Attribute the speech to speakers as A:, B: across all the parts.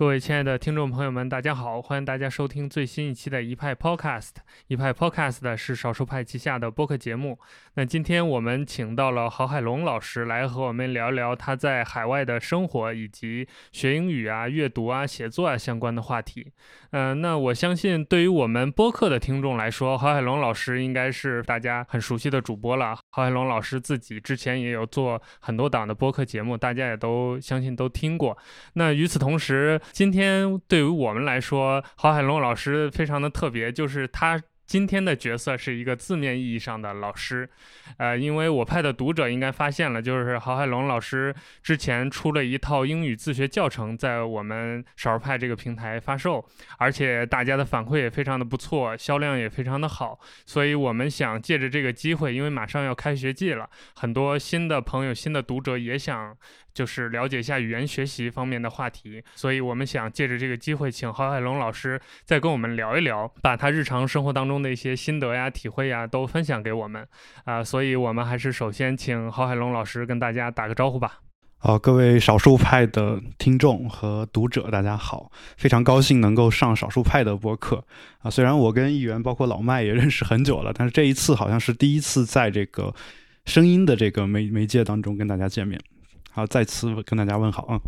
A: 各位亲爱的听众朋友们，大家好！欢迎大家收听最新一期的一派 Podcast。一派 Podcast 是少数派旗下的播客节目。那今天我们请到了郝海龙老师来和我们聊聊他在海外的生活以及学英语啊、阅读啊、写作啊相关的话题。嗯，那我相信对于我们播客的听众来说，郝海龙老师应该是大家很熟悉的主播了。郝海龙老师自己之前也有做很多档的播客节目，大家也都相信都听过。那与此同时，今天对于我们来说，郝海龙老师非常的特别，就是他。今天的角色是一个字面意义上的老师，呃，因为我派的读者应该发现了，就是郝海龙老师之前出了一套英语自学教程，在我们少儿派这个平台发售，而且大家的反馈也非常的不错，销量也非常的好，所以我们想借着这个机会，因为马上要开学季了，很多新的朋友、新的读者也想。就是了解一下语言学习方面的话题，所以我们想借着这个机会，请郝海龙老师再跟我们聊一聊，把他日常生活当中的一些心得呀、体会呀都分享给我们啊。所以我们还是首先请郝海龙老师跟大家打个招呼吧。
B: 好，各位少数派的听众和读者，大家好，非常高兴能够上少数派的播客啊。虽然我跟议员包括老麦也认识很久了，但是这一次好像是第一次在这个声音的这个媒媒介当中跟大家见面。好，再次跟大家问好啊！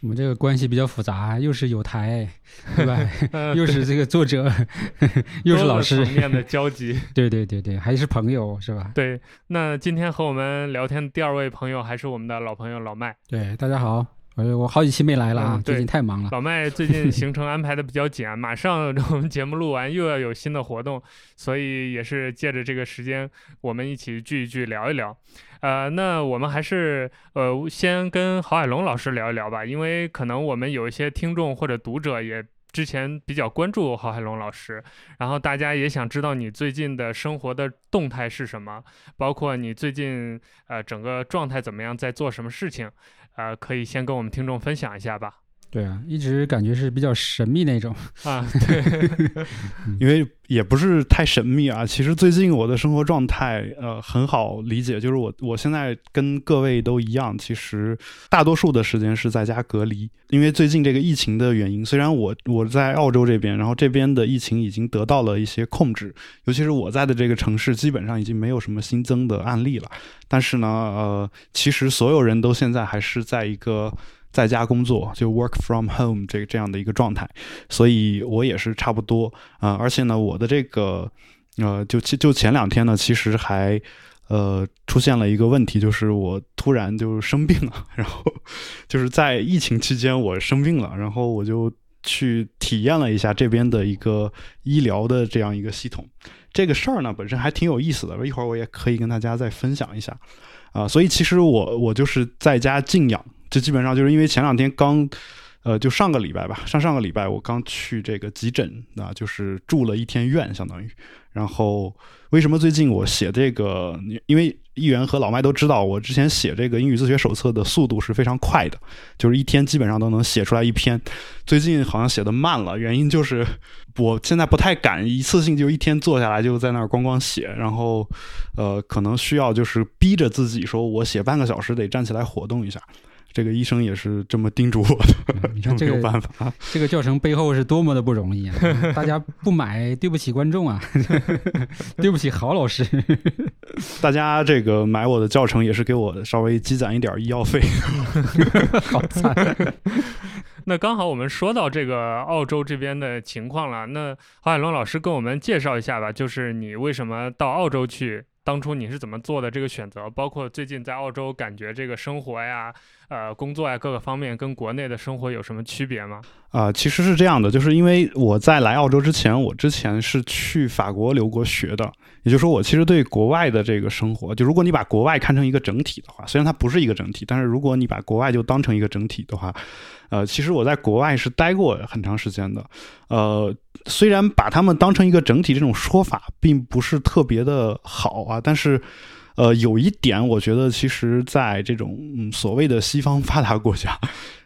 C: 我们这个关系比较复杂，又是有台，对吧？又是这个作者，又是老师
A: 面的交集。
C: 对对对对，还是朋友是吧？
A: 对。那今天和我们聊天的第二位朋友还是我们的老朋友老麦。
C: 对，大家好。我我好几期没来了啊，最近太忙了。
A: 老麦最近行程安排的比较紧啊，马上我们节目录完又要有新的活动，所以也是借着这个时间，我们一起聚一聚，聊一聊。呃，那我们还是呃先跟郝海龙老师聊一聊吧，因为可能我们有一些听众或者读者也之前比较关注郝海龙老师，然后大家也想知道你最近的生活的动态是什么，包括你最近呃整个状态怎么样，在做什么事情。啊，可以先跟我们听众分享一下吧。
C: 对啊，一直感觉是比较神秘那种
A: 啊，对，
B: 因为也不是太神秘啊。其实最近我的生活状态呃很好理解，就是我我现在跟各位都一样，其实大多数的时间是在家隔离。因为最近这个疫情的原因，虽然我我在澳洲这边，然后这边的疫情已经得到了一些控制，尤其是我在的这个城市，基本上已经没有什么新增的案例了。但是呢，呃，其实所有人都现在还是在一个。在家工作就 work from home 这个这样的一个状态，所以我也是差不多啊。而且呢，我的这个呃，就就前两天呢，其实还呃出现了一个问题，就是我突然就生病了。然后就是在疫情期间我生病了，然后我就去体验了一下这边的一个医疗的这样一个系统。这个事儿呢本身还挺有意思的，一会儿我也可以跟大家再分享一下啊。所以其实我我就是在家静养。就基本上就是因为前两天刚，呃，就上个礼拜吧，上上个礼拜我刚去这个急诊啊，就是住了一天院，相当于。然后为什么最近我写这个？因为议员和老麦都知道，我之前写这个英语自学手册的速度是非常快的，就是一天基本上都能写出来一篇。最近好像写的慢了，原因就是我现在不太敢一次性就一天坐下来就在那儿咣咣写，然后呃，可能需要就是逼着自己说，我写半个小时得站起来活动一下。这个医生也是这么叮嘱我的，
C: 你看 这个
B: 办法，
C: 这个教程背后是多么的不容易啊！大家不买，对不起观众啊，对不起郝老师。
B: 大家这个买我的教程也是给我稍微积攒一点医药费。
C: 好惨。
A: 那刚好我们说到这个澳洲这边的情况了，那郝海龙老师跟我们介绍一下吧，就是你为什么到澳洲去？当初你是怎么做的这个选择？包括最近在澳洲，感觉这个生活呀、呃工作呀各个方面，跟国内的生活有什么区别吗？
B: 啊，其实是这样的，就是因为我在来澳洲之前，我之前是去法国留过学的，也就是说，我其实对国外的这个生活，就如果你把国外看成一个整体的话，虽然它不是一个整体，但是如果你把国外就当成一个整体的话。呃，其实我在国外是待过很长时间的，呃，虽然把他们当成一个整体这种说法并不是特别的好啊，但是。呃，有一点，我觉得其实，在这种嗯所谓的西方发达国家，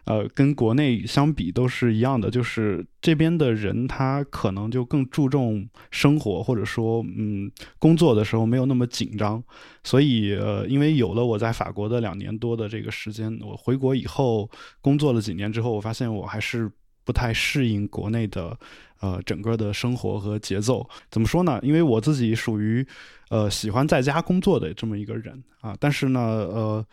B: 呃，跟国内相比都是一样的，就是这边的人他可能就更注重生活，或者说嗯工作的时候没有那么紧张。所以呃，因为有了我在法国的两年多的这个时间，我回国以后工作了几年之后，我发现我还是不太适应国内的呃整个的生活和节奏。怎么说呢？因为我自己属于呃喜欢在家工作的这么一个人啊，但是呢，呃。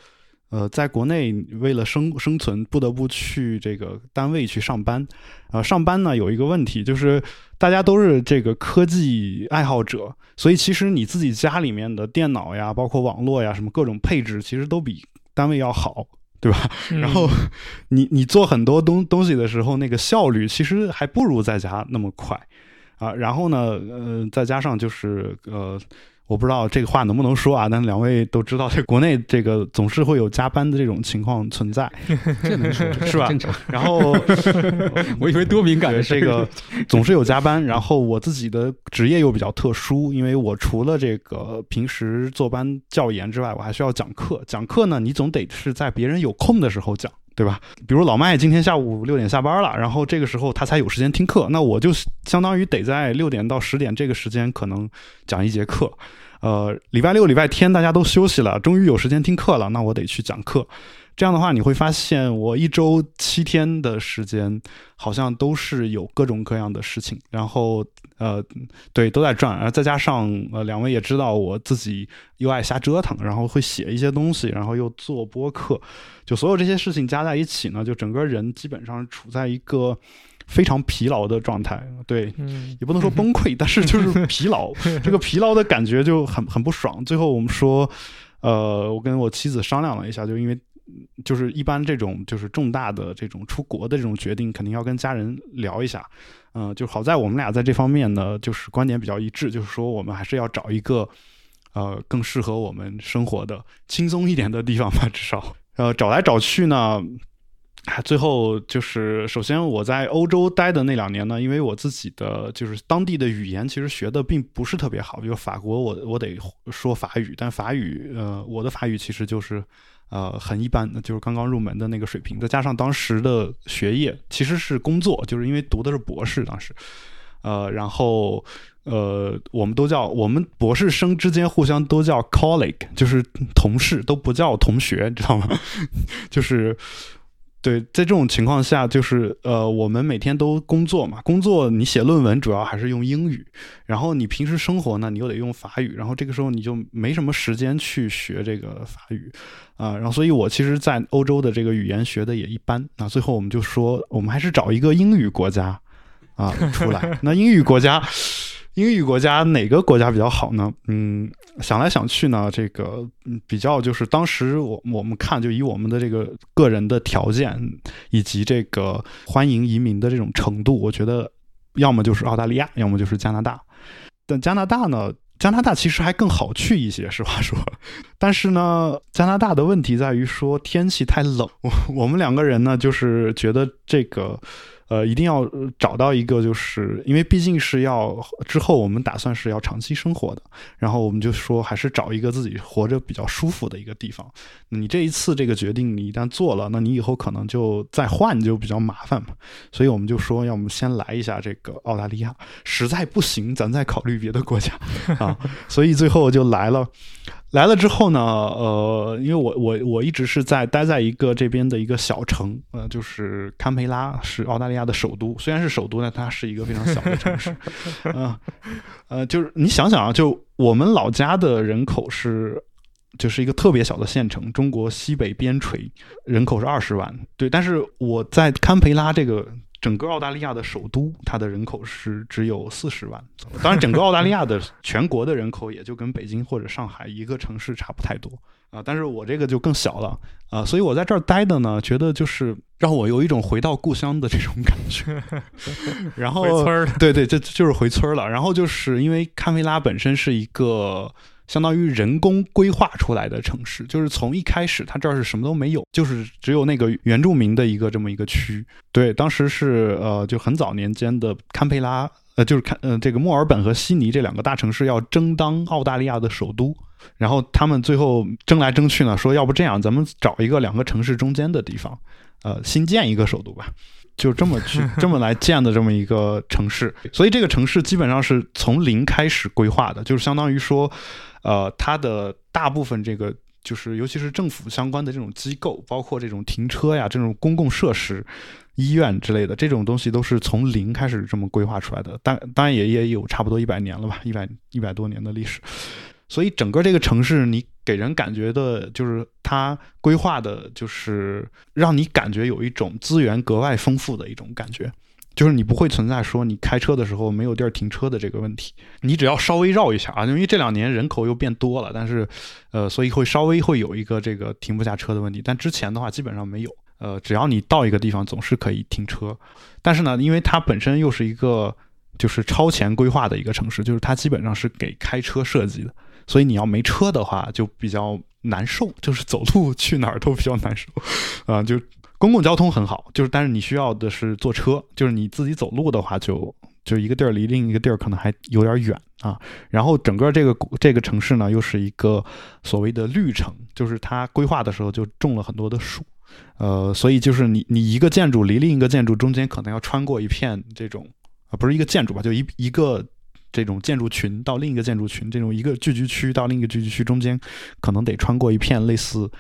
B: 呃，在国内为了生生存，不得不去这个单位去上班。呃，上班呢有一个问题，就是大家都是这个科技爱好者，所以其实你自己家里面的电脑呀，包括网络呀，什么各种配置，其实都比单位要好，对吧？然后你你做很多东东西的时候，那个效率其实还不如在家那么快啊。然后呢，呃，再加上就是呃。我不知道这个话能不能说啊？但两位都知道，这国内这个总是会有加班的这种情况存在，
C: 这能说
B: 是吧？
C: 正常。
B: 然后
C: 我以为多敏感的
B: 这个总是有加班。然后我自己的职业又比较特殊，因为我除了这个平时坐班教研之外，我还需要讲课。讲课呢，你总得是在别人有空的时候讲。对吧？比如老麦今天下午六点下班了，然后这个时候他才有时间听课，那我就相当于得在六点到十点这个时间可能讲一节课。呃，礼拜六、礼拜天大家都休息了，终于有时间听课了，那我得去讲课。这样的话，你会发现我一周七天的时间好像都是有各种各样的事情，然后呃，对，都在转。然后再加上呃，两位也知道我自己又爱瞎折腾，然后会写一些东西，然后又做播客，就所有这些事情加在一起呢，就整个人基本上处在一个非常疲劳的状态。对，也不能说崩溃，但是就是疲劳。这个疲劳的感觉就很很不爽。最后我们说，呃，我跟我妻子商量了一下，就因为。就是一般这种就是重大的这种出国的这种决定，肯定要跟家人聊一下。嗯，就好在我们俩在这方面呢，就是观点比较一致，就是说我们还是要找一个呃更适合我们生活的轻松一点的地方吧，至少。呃，找来找去呢，最后就是首先我在欧洲待的那两年呢，因为我自己的就是当地的语言其实学的并不是特别好，比如法国我我得说法语，但法语呃我的法语其实就是。呃，很一般的，就是刚刚入门的那个水平，再加上当时的学业其实是工作，就是因为读的是博士，当时，呃，然后呃，我们都叫我们博士生之间互相都叫 colleague，就是同事，都不叫同学，你知道吗？就是。对，在这种情况下，就是呃，我们每天都工作嘛，工作你写论文主要还是用英语，然后你平时生活呢，你又得用法语，然后这个时候你就没什么时间去学这个法语，啊，然后所以我其实，在欧洲的这个语言学的也一般，那最后我们就说，我们还是找一个英语国家啊出来，那英语国家。英语国家哪个国家比较好呢？嗯，想来想去呢，这个嗯比较就是当时我我们看就以我们的这个个人的条件以及这个欢迎移民的这种程度，我觉得要么就是澳大利亚，要么就是加拿大。但加拿大呢，加拿大其实还更好去一些，实话说。但是呢，加拿大的问题在于说天气太冷。我我们两个人呢，就是觉得这个。呃，一定要找到一个，就是因为毕竟是要之后我们打算是要长期生活的，然后我们就说还是找一个自己活着比较舒服的一个地方。你这一次这个决定你一旦做了，那你以后可能就再换就比较麻烦嘛。所以我们就说，要么先来一下这个澳大利亚，实在不行咱再考虑别的国家 啊。所以最后就来了。来了之后呢，呃，因为我我我一直是在待在一个这边的一个小城，呃，就是堪培拉是澳大利亚的首都，虽然是首都，但它是一个非常小的城市，嗯，呃，就是你想想啊，就我们老家的人口是，就是一个特别小的县城，中国西北边陲，人口是二十万，对，但是我在堪培拉这个。整个澳大利亚的首都，它的人口是只有四十万。当然，整个澳大利亚的 全国的人口也就跟北京或者上海一个城市差不太多啊。但是我这个就更小了啊，所以我在这儿待的呢，觉得就是让我有一种回到故乡的这种感觉。然后，回村对对，这就是回村儿了。然后就是因为堪培拉本身是一个。相当于人工规划出来的城市，就是从一开始，它这儿是什么都没有，就是只有那个原住民的一个这么一个区。对，当时是呃，就很早年间的堪培拉，呃，就是堪，呃，这个墨尔本和悉尼这两个大城市要争当澳大利亚的首都，然后他们最后争来争去呢，说要不这样，咱们找一个两个城市中间的地方，呃，新建一个首都吧，就这么去 这么来建的这么一个城市。所以这个城市基本上是从零开始规划的，就是相当于说。呃，它的大部分这个就是尤其是政府相关的这种机构，包括这种停车呀、这种公共设施、医院之类的这种东西，都是从零开始这么规划出来的。当当然也也有差不多一百年了吧，一百一百多年的历史。所以整个这个城市，你给人感觉的就是它规划的，就是让你感觉有一种资源格外丰富的一种感觉。就是你不会存在说你开车的时候没有地儿停车的这个问题，你只要稍微绕一下啊，因为这两年人口又变多了，但是，呃，所以会稍微会有一个这个停不下车的问题。但之前的话基本上没有，呃，只要你到一个地方总是可以停车。但是呢，因为它本身又是一个就是超前规划的一个城市，就是它基本上是给开车设计的，所以你要没车的话就比较难受，就是走路去哪儿都比较难受，啊，就。公共交通很好，就是但是你需要的是坐车，就是你自己走路的话，就就一个地儿离另一个地儿可能还有点远啊。然后整个这个这个城市呢，又是一个所谓的绿城，就是它规划的时候就种了很多的树，呃，所以就是你你一个建筑离另一个建筑中间可能要穿过一片这种啊，不是一个建筑吧，就一一个这种建筑群到另一个建筑群，这种一个聚居区到另一个聚居区中间，可能得穿过一片类似。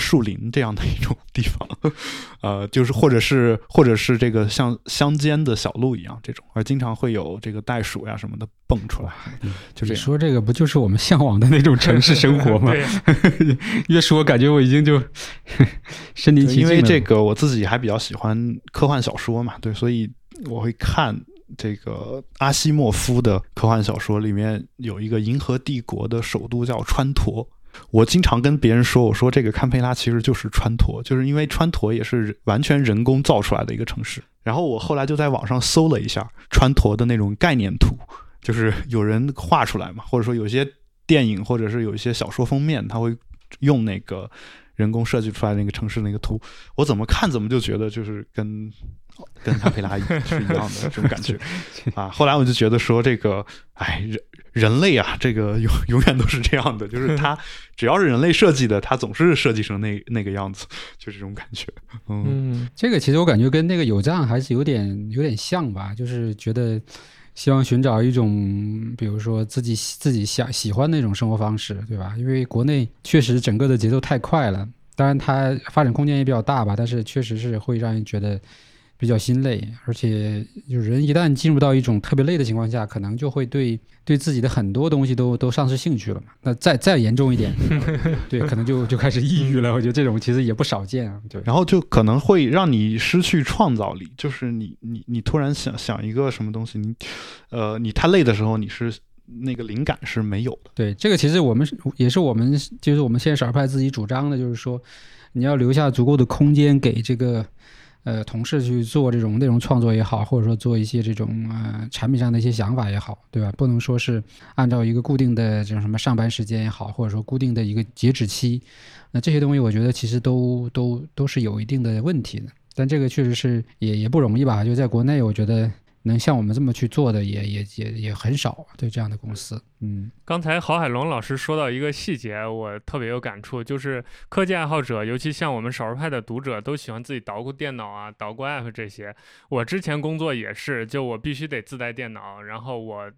B: 树林这样的一种地方，呃，就是或者是或者是这个像乡间的小路一样这种，而经常会有这个袋鼠呀什么的蹦出来。就
C: 你说这个不就是我们向往的那种城市生活吗？越说感觉我已经就 身临其境
B: 因为这个我自己还比较喜欢科幻小说嘛，对，所以我会看这个阿西莫夫的科幻小说，里面有一个银河帝国的首都叫川陀。我经常跟别人说，我说这个堪培拉其实就是川陀，就是因为川陀也是完全人工造出来的一个城市。然后我后来就在网上搜了一下川陀的那种概念图，就是有人画出来嘛，或者说有些电影或者是有一些小说封面，他会用那个人工设计出来那个城市那个图。我怎么看怎么就觉得就是跟跟堪培拉 是一样的这种感觉 啊。后来我就觉得说这个，哎人。人类啊，这个永永远都是这样的，就是它 只要是人类设计的，它总是设计成那那个样子，就这种感觉。
C: 嗯，这个其实我感觉跟那个有藏还是有点有点像吧，就是觉得希望寻找一种，比如说自己自己想喜欢那种生活方式，对吧？因为国内确实整个的节奏太快了，当然它发展空间也比较大吧，但是确实是会让人觉得。比较心累，而且就人一旦进入到一种特别累的情况下，可能就会对对自己的很多东西都都丧失兴趣了嘛。那再再严重一点，对，可能就就开始抑郁了。我觉得这种其实也不少见啊。对，
B: 然后就可能会让你失去创造力，就是你你你突然想想一个什么东西，你呃你太累的时候，你是那个灵感是没有的。
C: 对，这个其实我们也是我们就是我们现在少儿派自己主张的，就是说你要留下足够的空间给这个。呃，同事去做这种内容创作也好，或者说做一些这种呃产品上的一些想法也好，对吧？不能说是按照一个固定的这种什么上班时间也好，或者说固定的一个截止期，那这些东西我觉得其实都都都是有一定的问题的。但这个确实是也也不容易吧？就在国内，我觉得。能像我们这么去做的也也也也很少，对这样的公司。嗯，
A: 刚才郝海龙老师说到一个细节，我特别有感触，就是科技爱好者，尤其像我们少数派的读者，都喜欢自己捣鼓电脑啊，捣鼓 app 这些。我之前工作也是，就我必须得自带电脑，然后我。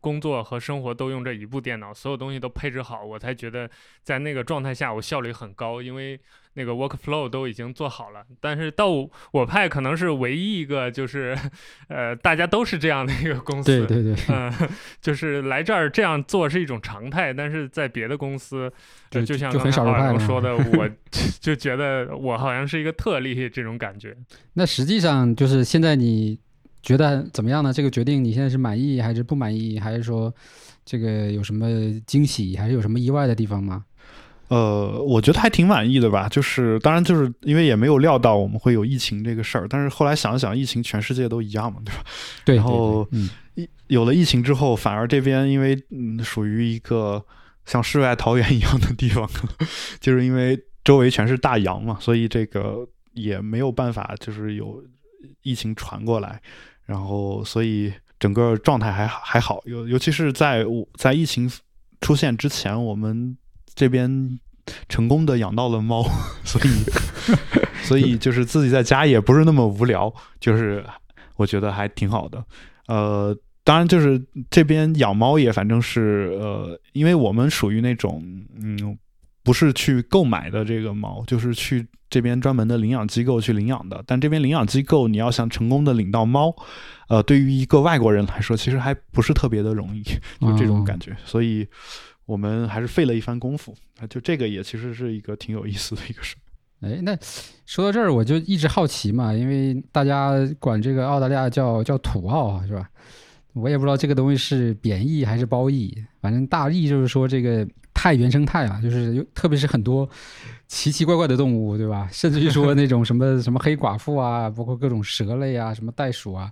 A: 工作和生活都用这一部电脑，所有东西都配置好，我才觉得在那个状态下我效率很高，因为那个 workflow 都已经做好了。但是到我派可能是唯一一个，就是呃，大家都是这样的一个公
C: 司，对对对，
A: 嗯，就是来这儿这样做是一种常态。但是在别的公司，就像刚才老说的，我就觉得我好像是一个特例这种感觉。
C: 那实际上就是现在你。觉得怎么样呢？这个决定你现在是满意还是不满意？还是说这个有什么惊喜，还是有什么意外的地方吗？
B: 呃，我觉得还挺满意的吧。就是当然，就是因为也没有料到我们会有疫情这个事儿。但是后来想想，疫情全世界都一样嘛，对吧？
C: 对。
B: 然后，一有了疫情之后，反而这边因为嗯属于一个像世外桃源一样的地方，就是因为周围全是大洋嘛，所以这个也没有办法，就是有疫情传过来。然后，所以整个状态还还好，尤尤其是在我在疫情出现之前，我们这边成功的养到了猫，所以 所以就是自己在家也不是那么无聊，就是我觉得还挺好的。呃，当然就是这边养猫也反正是呃，因为我们属于那种嗯不是去购买的这个猫，就是去这边专门的领养机构去领养的。但这边领养机构，你要想成功的领到猫，呃，对于一个外国人来说，其实还不是特别的容易，就这种感觉。所以，我们还是费了一番功夫。啊，就这个也其实是一个挺有意思的一个事。
C: 哎，那说到这儿，我就一直好奇嘛，因为大家管这个澳大利亚叫叫土澳啊，是吧？我也不知道这个东西是贬义还是褒义，反正大意就是说这个太原生态啊，就是特别是很多奇奇怪怪的动物，对吧？甚至于说那种什么 什么黑寡妇啊，包括各种蛇类啊，什么袋鼠啊，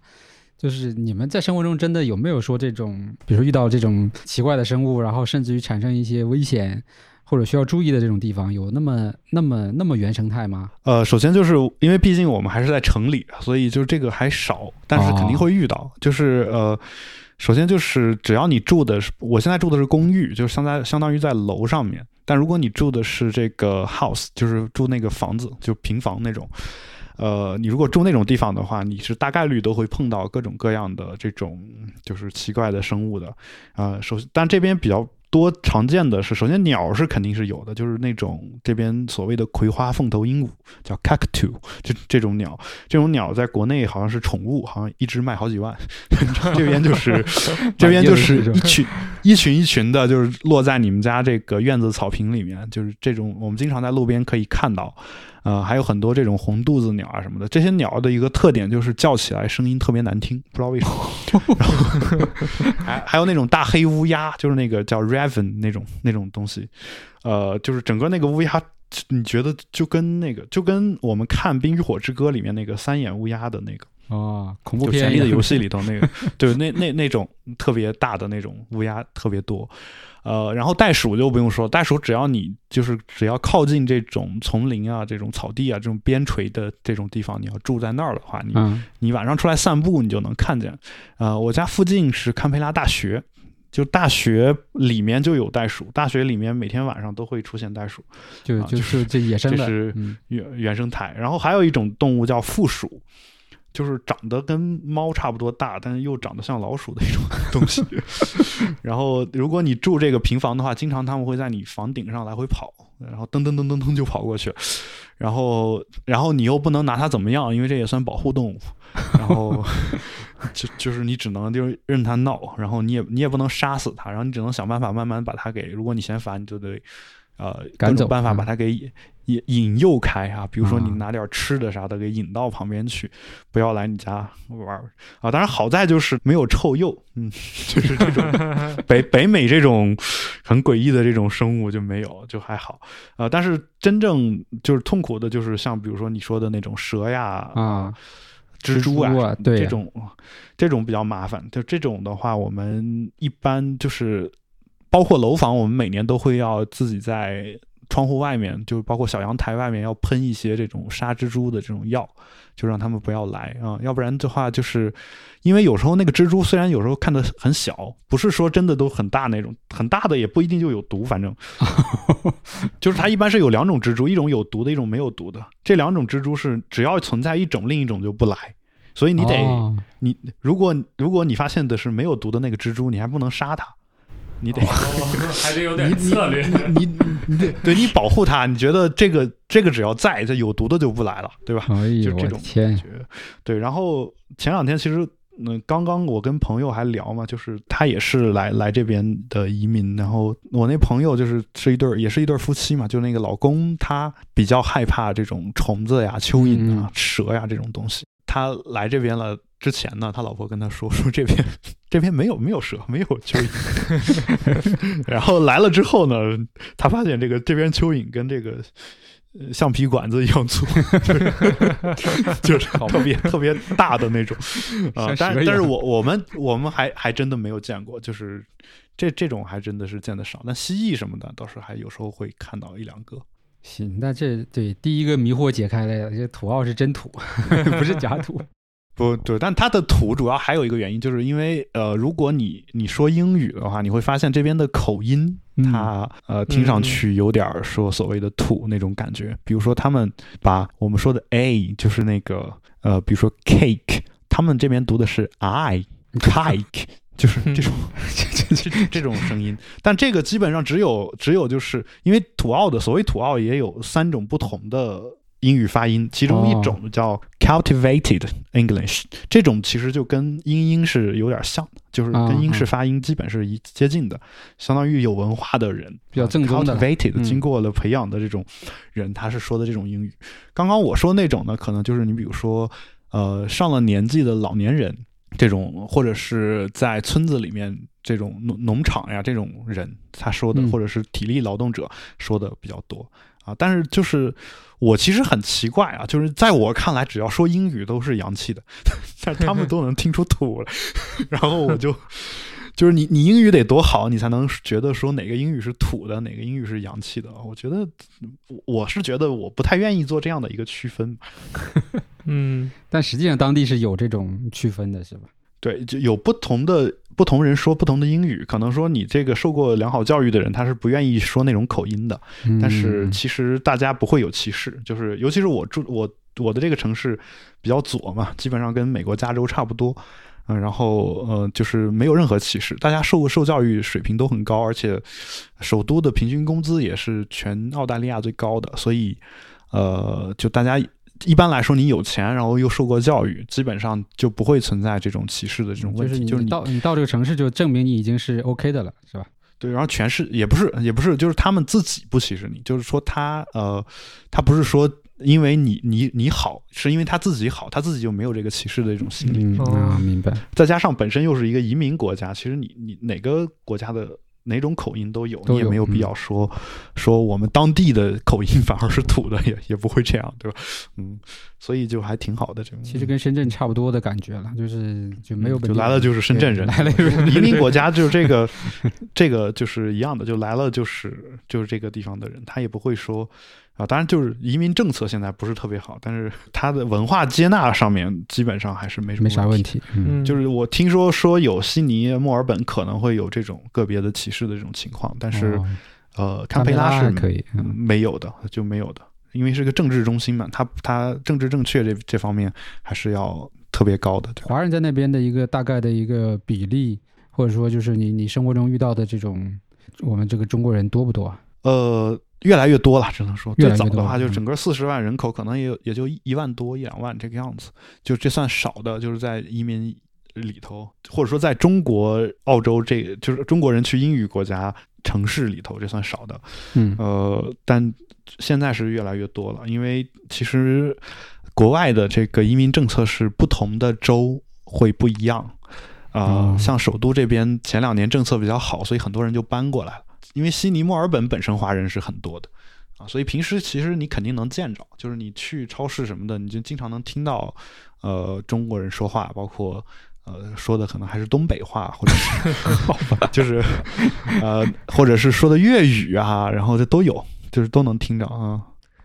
C: 就是你们在生活中真的有没有说这种，比如说遇到这种奇怪的生物，然后甚至于产生一些危险？或者需要注意的这种地方有那么那么那么原生态吗？
B: 呃，首先就是因为毕竟我们还是在城里，所以就这个还少，但是肯定会遇到。就是呃，首先就是只要你住的是，我现在住的是公寓，就是相当相当于在楼上面。但如果你住的是这个 house，就是住那个房子，就平房那种，呃，你如果住那种地方的话，你是大概率都会碰到各种各样的这种就是奇怪的生物的。呃，首先，但这边比较。多常见的是，首先鸟是肯定是有的，就是那种这边所谓的葵花凤头鹦鹉，叫 cockatoo，这这种鸟，这种鸟在国内好像是宠物，好像一只卖好几万。这边就是这边就是一群一群一群的，就是落在你们家这个院子草坪里面，就是这种我们经常在路边可以看到。呃，还有很多这种红肚子鸟啊什么的，这些鸟的一个特点就是叫起来声音特别难听，不知道为什么。然后 还还有那种大黑乌鸦，就是那个叫 raven 那种那种东西，呃，就是整个那个乌鸦，你觉得就跟那个就跟我们看《冰与火之歌》里面那个三眼乌鸦的那个
C: 啊，恐怖片
B: 权力的游戏 里头那个，对，那那那种特别大的那种乌鸦特别多。呃，然后袋鼠就不用说，袋鼠只要你就是只要靠近这种丛林啊、这种草地啊、这种边陲的这种地方，你要住在那儿的话，你你晚上出来散步，你就能看见。呃，我家附近是堪培拉大学，就大学里面就有袋鼠，大学里面每天晚上都会出现袋鼠，
C: 就就是这野生的，
B: 这是原原生态。然后还有一种动物叫负鼠。就是长得跟猫差不多大，但是又长得像老鼠的一种 东西。然后，如果你住这个平房的话，经常他们会在你房顶上来回跑，然后噔噔噔噔噔就跑过去。然后，然后你又不能拿它怎么样，因为这也算保护动物。然后，就就是你只能就是任它闹，然后你也你也不能杀死它，然后你只能想办法慢慢把它给。如果你嫌烦，你就得呃
C: 赶走
B: 办法把它给。引引诱开啊，比如说你拿点吃的啥的给引到旁边去，不要来你家玩啊。当然好在就是没有臭鼬，嗯，就是这种 北北美这种很诡异的这种生物就没有，就还好啊。但是真正就是痛苦的，就是像比如说你说的那种蛇呀
C: 啊、
B: 蜘蛛
C: 啊，对
B: 这种这种比较麻烦。就这种的话，我们一般就是包括楼房，我们每年都会要自己在。窗户外面，就包括小阳台外面，要喷一些这种杀蜘蛛的这种药，就让他们不要来啊。要不然的话，就是因为有时候那个蜘蛛虽然有时候看的很小，不是说真的都很大那种，很大的也不一定就有毒。反正 就是它一般是有两种蜘蛛，一种有毒的，一种没有毒的。这两种蜘蛛是只要存在一种，另一种就不来。所以你得你如果如果你发现的是没有毒的那个蜘蛛，你还不能杀它。你得
A: 还得有点策略，
B: 你你得对你保护它。你觉得这个这个只要在，这有毒的就不来了，对吧？就这种感觉。对，然后前两天其实，嗯，刚刚我跟朋友还聊嘛，就是他也是来来这边的移民。然后我那朋友就是是一对儿也是一对夫妻嘛，就那个老公他比较害怕这种虫子呀、蚯蚓啊、蛇呀这种东西。他来这边了。之前呢，他老婆跟他说 说这边这边没有没有蛇，没有蚯蚓。然后来了之后呢，他发现这个这边蚯蚓跟这个橡皮管子一样粗，就是特别特别大的那种 啊。但但是我我们我们还还真的没有见过，就是这这种还真的是见的少。那蜥蜴什么的倒是还有时候会看到一两个。
C: 行，那这对第一个迷惑解开了，这土澳是真土，不是假土。
B: 不对，但它的土主要还有一个原因，就是因为呃，如果你你说英语的话，你会发现这边的口音，它呃听上去有点说所谓的土那种感觉。比如说，他们把我们说的 a 就是那个呃，比如说 cake，他们这边读的是 i cake，就是这种 这这这种声音。但这个基本上只有只有就是因为土澳的所谓土澳也有三种不同的英语发音，其中一种叫 cultivated English，这种其实就跟英音是有点像的，就是跟英式发音基本是一接近的，相当于有文化的人
C: 比较正宗的
B: cultivated
C: 嗯
B: 经过了培养的这种人，他是说的这种英语。刚刚我说那种呢，可能就是你比如说呃上了年纪的老年人。这种或者是在村子里面这种农农场呀这种人，他说的，
C: 嗯
B: 或者是体力劳动者说的比较多啊。但是就是我其实很奇怪啊，就是在我看来，只要说英语都是洋气的，但是他们都能听出土来，然后我就。就是你，你英语得多好，你才能觉得说哪个英语是土的，哪个英语是洋气的。我觉得，我我是觉得我不太愿意做这样的一个区分。
A: 嗯
C: 但实际上当地是有这种区分的，是吧？
B: 对，就有不同的不同人说不同的英语，可能说你这个受过良好教育的人，他是不愿意说那种口音的。但是
C: 嗯
B: 其实大家不会有歧视，就是尤其是我住我我的这个城市比较左嘛，基本上跟美国加州差不多。嗯，然后呃，就是没有任何歧视，大家受受教育水平都很高，而且首都的平均工资也是全澳大利亚最高的，所以呃，就大家一般来说，你有钱，然后又受过教育，基本上就不会存在这种歧视的这种问题。
C: 就是你
B: 就是你
C: 到你到这个城市，就证明你已经是 OK 的了，是吧？
B: 对，然后全是也不是也不是，就是他们自己不歧视你，就是说他呃，他不是说因为你你你好，是因为他自己好，他自己就没有这个歧视的一种心理。
C: 嗯明白。
B: 再加上本身又是一个移民国家，其实你你哪个国家的哪种口音都有，
C: 都有
B: 你也没有必
C: 嗯
B: 要说、说我们当地的口音反而是土的，也也不会这样，对吧？嗯，所以就还挺好的这种。
C: 其实跟深圳差不多的感觉了，就是就没有本
B: 嗯就来了就是深圳人，
C: 来了就是
B: 移民 国家就是这个，这个就是一样的，就来了就是就是这个地方的人，他也不会说啊，当然就是移民政策现在不是特别好，但是 他的文化接纳上面基本上还是没什么
C: 没啥问
B: 题。
C: 嗯，
A: 嗯，
B: 就是我听说说有悉尼、墨尔本可能会有这种个别的歧视的这种情况，但是、
C: 哦
B: 呃，堪培拉是
C: 可以
B: 嗯
C: 嗯
B: 没有的，就没有的，因为是个政治中心嘛，它它政治正确这这方面还是要特别高的，对？
C: 华人在那边的一个大概的一个比例，或者说就是你你生活中遇到的这种我们这个中国人多不多啊？
B: 呃，越来越多了，只能说最早的话，就
C: 嗯
B: 整个四十万人口，可能也有也就一一万多一两万这个样子，就这算少的，就是在移民里头，或者说在中国、澳洲这个就是中国人去英语国家城市里头，这算少的。
C: 嗯
B: 呃，但现在是越来越多了，因为其实国外的这个移民政策是不同的州会不一样。啊、
C: 哦
B: 像首都这边前两年政策比较好，所以很多人就搬过来了。因为悉尼、墨尔本本身华人是很多的啊，所以平时其实你肯定能见着，就是你去超市什么的，你就经常能听到呃中国人说话，包括呃说的可能还是东北话，或者是 就是呃或者是说的粤语啊，然后这都有，就是都能听着啊。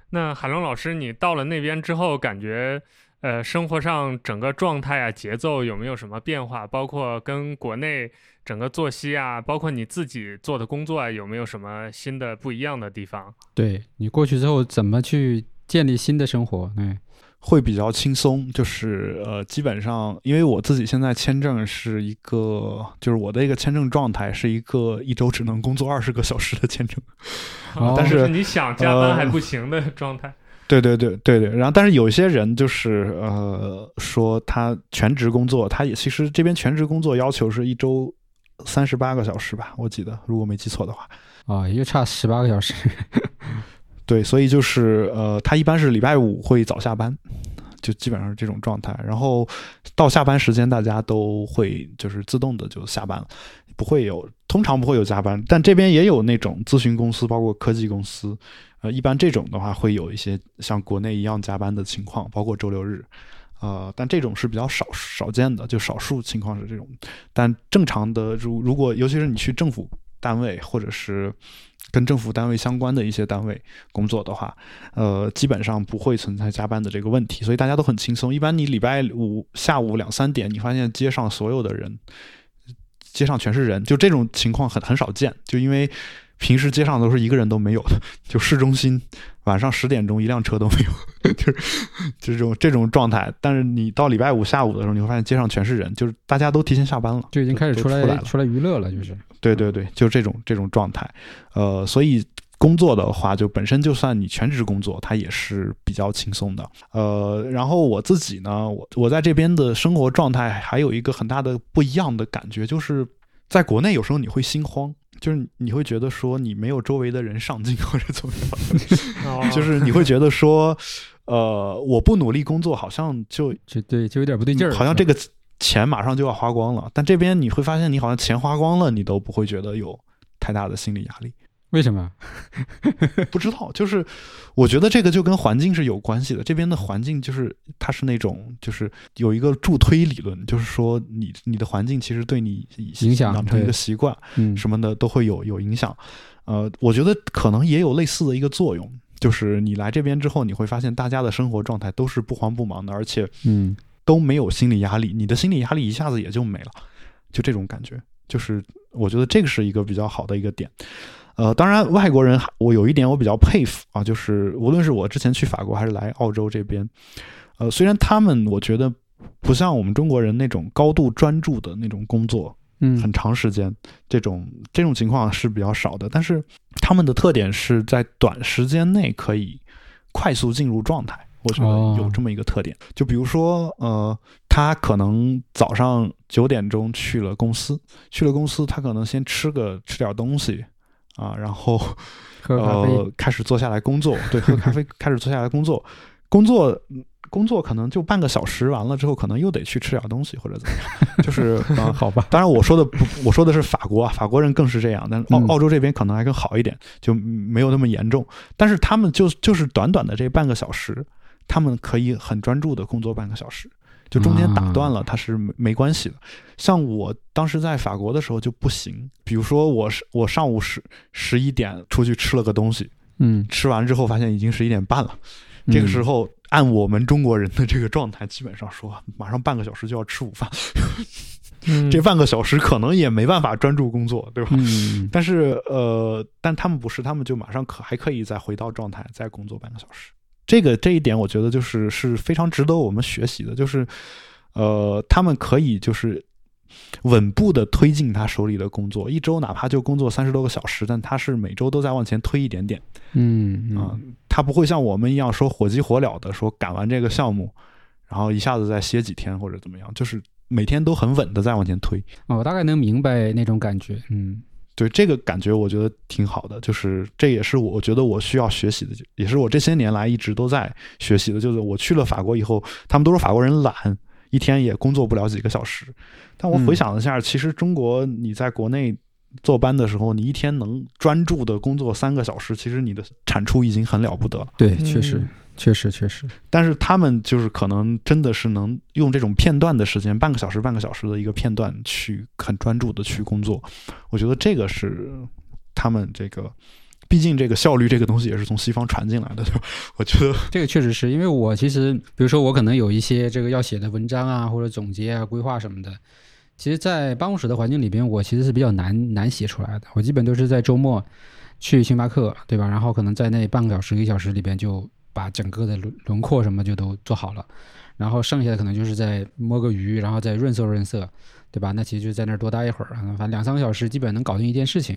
A: 那海龙老师，你到了那边之后，感觉呃生活上整个状态啊、节奏有没有什么变化？包括跟国内整个作息啊，包括你自己做的工作啊，有没有什么新的不一样的地方？
C: 对你过去之后怎么去建立新的生活？嗯，
B: 会比较轻松，就是呃，基本上，因为我自己现在签证是一个，就是我的一个签证状态是一个一周只能工作二十个小时的签证。
C: 哦
B: 但
A: 就是你想加班
B: 呃
A: 还不行的状态。
B: 对对对对对，然后但是有些人就是呃说他全职工作，他也其实这边全职工作要求是一周三十八个小时吧，我记得如果没记错的话。
C: 啊，也就差十八个小时。
B: 对，所以就是呃，他一般是礼拜五会早下班，就基本上是这种状态。然后到下班时间，大家都会就是自动的就下班了，不会有通常不会有加班。但这边也有那种咨询公司，包括科技公司，呃，一般这种的话会有一些像国内一样加班的情况，包括周六日。呃，但这种是比较少少见的，就少数情况是这种。但正常的，如如果尤其是你去政府单位或者是跟政府单位相关的一些单位工作的话，呃，基本上不会存在加班的这个问题，所以大家都很轻松。一般你礼拜五下午两三点，你发现街上所有的人，街上全是人，就这种情况很很少见，就因为平时街上都是一个人都没有的，就市中心晚上十点钟一辆车都没有，就是这种这种状态。但是你到礼拜五下午的时候，你会发现街上全是人，就是大家都提前下班了，
C: 就已经开始出
B: 来
C: 出来娱乐了，就是
B: 对对对，就这种这种状态。呃，所以工作的话，就本身就算你全职工作，它也是比较轻松的。呃，然后我自己呢，我我在这边的生活状态还有一个很大的不一样的感觉，就是在国内有时候你会心慌。就是你会觉得说你没有周围的人上进或者怎么样，就是你会觉得说，呃，我不努力工作，好像就
C: 就对，就有点不对劲儿，
B: 好像这个钱马上就要花光了。但这边你会发现，你好像钱花光了，你都不会觉得有太大的心理压力。
C: 为什么？
B: 不知道，就是我觉得这个就跟环境是有关系的。这边的环境就是它是那种，就是有一个助推理论，就是说你你的环境其实对你
C: 影响
B: 养成一个习惯，
C: 嗯，
B: 什么的都会有有影响。呃，我觉得可能也有类似的一个作用，就是你来这边之后，你会发现大家的生活状态都是不慌不忙的，而且
C: 嗯
B: 都没有心理压力，你的心理压力一下子也就没了，就这种感觉。就是我觉得这个是一个比较好的一个点。呃，当然，外国人我有一点我比较佩服啊，就是无论是我之前去法国还是来澳洲这边，呃，虽然他们我觉得不像我们中国人那种高度专注的那种工作，
C: 嗯，
B: 很长时间这种这种情况是比较少的，但是他们的特点是在短时间内可以快速进入状态，我觉得有这么一个特点。就比如说，呃，他可能早上九点钟去了公司，去了公司，他可能先吃个吃点东西。啊，然后，呃，开始坐下来工作，对，喝咖啡，开始坐下来工作，工作，工作可能就半个小时，完了之后可能又得去吃点东西或者怎么样，就是啊
C: 好吧。
B: 当然我说的不，我说的是法国啊，法国人更是这样，但澳澳洲这边可能还更好一点，就没有那么严重。但是他们就就是短短的这半个小时，他们可以很专注的工作半个小时。就中间打断了，它是没没关系的。像我当时在法国的时候就不行。比如说，我是我上午十十一点出去吃了个东西，
C: 嗯，
B: 吃完之后发现已经十一点半了。这个时候，按我们中国人的这个状态，基本上说马上半个小时就要吃午饭，这半个小时可能也没办法专注工作，对吧？但是呃，但他们不是，他们就马上可还可以再回到状态，再工作半个小时。这个这一点，我觉得就是是非常值得我们学习的，就是，呃，他们可以就是稳步的推进他手里的工作，一周哪怕就工作三十多个小时，但他是每周都在往前推一点点，
C: 嗯
B: 啊，他不会像我们一样说火急火燎的说赶完这个项目，然后一下子再歇几天或者怎么样，就是每天都很稳的在往前推。
C: 啊，我大概能明白那种感觉，嗯。
B: 对这个感觉，我觉得挺好的，就是这也是我觉得我需要学习的，也是我这些年来一直都在学习的。就是我去了法国以后，他们都说法国人懒，一天也工作不了几个小时。但我回想了一下，其实中国你在国内坐班的时候，你一天能专注的工作三个小时，其实你的产出已经很了不得了。
C: 对，确实。确实确实，
B: 但是他们就是可能真的是能用这种片段的时间，半个小时、半个小时的一个片段去很专注的去工作。我觉得这个是他们这个，毕竟这个效率这个东西也是从西方传进来的，对吧？我觉得
C: 这个确实是因为我其实，比如说我可能有一些这个要写的文章啊，或者总结啊、规划什么的，其实，在办公室的环境里边，我其实是比较难难写出来的。我基本都是在周末去星巴克，对吧？然后可能在那半个小时、一个小时里边就。把整个的轮轮廓什么就都做好了，然后剩下的可能就是在摸个鱼，然后再润色润色，对吧？那其实就在那儿多待一会儿，反正两三个小时基本能搞定一件事情，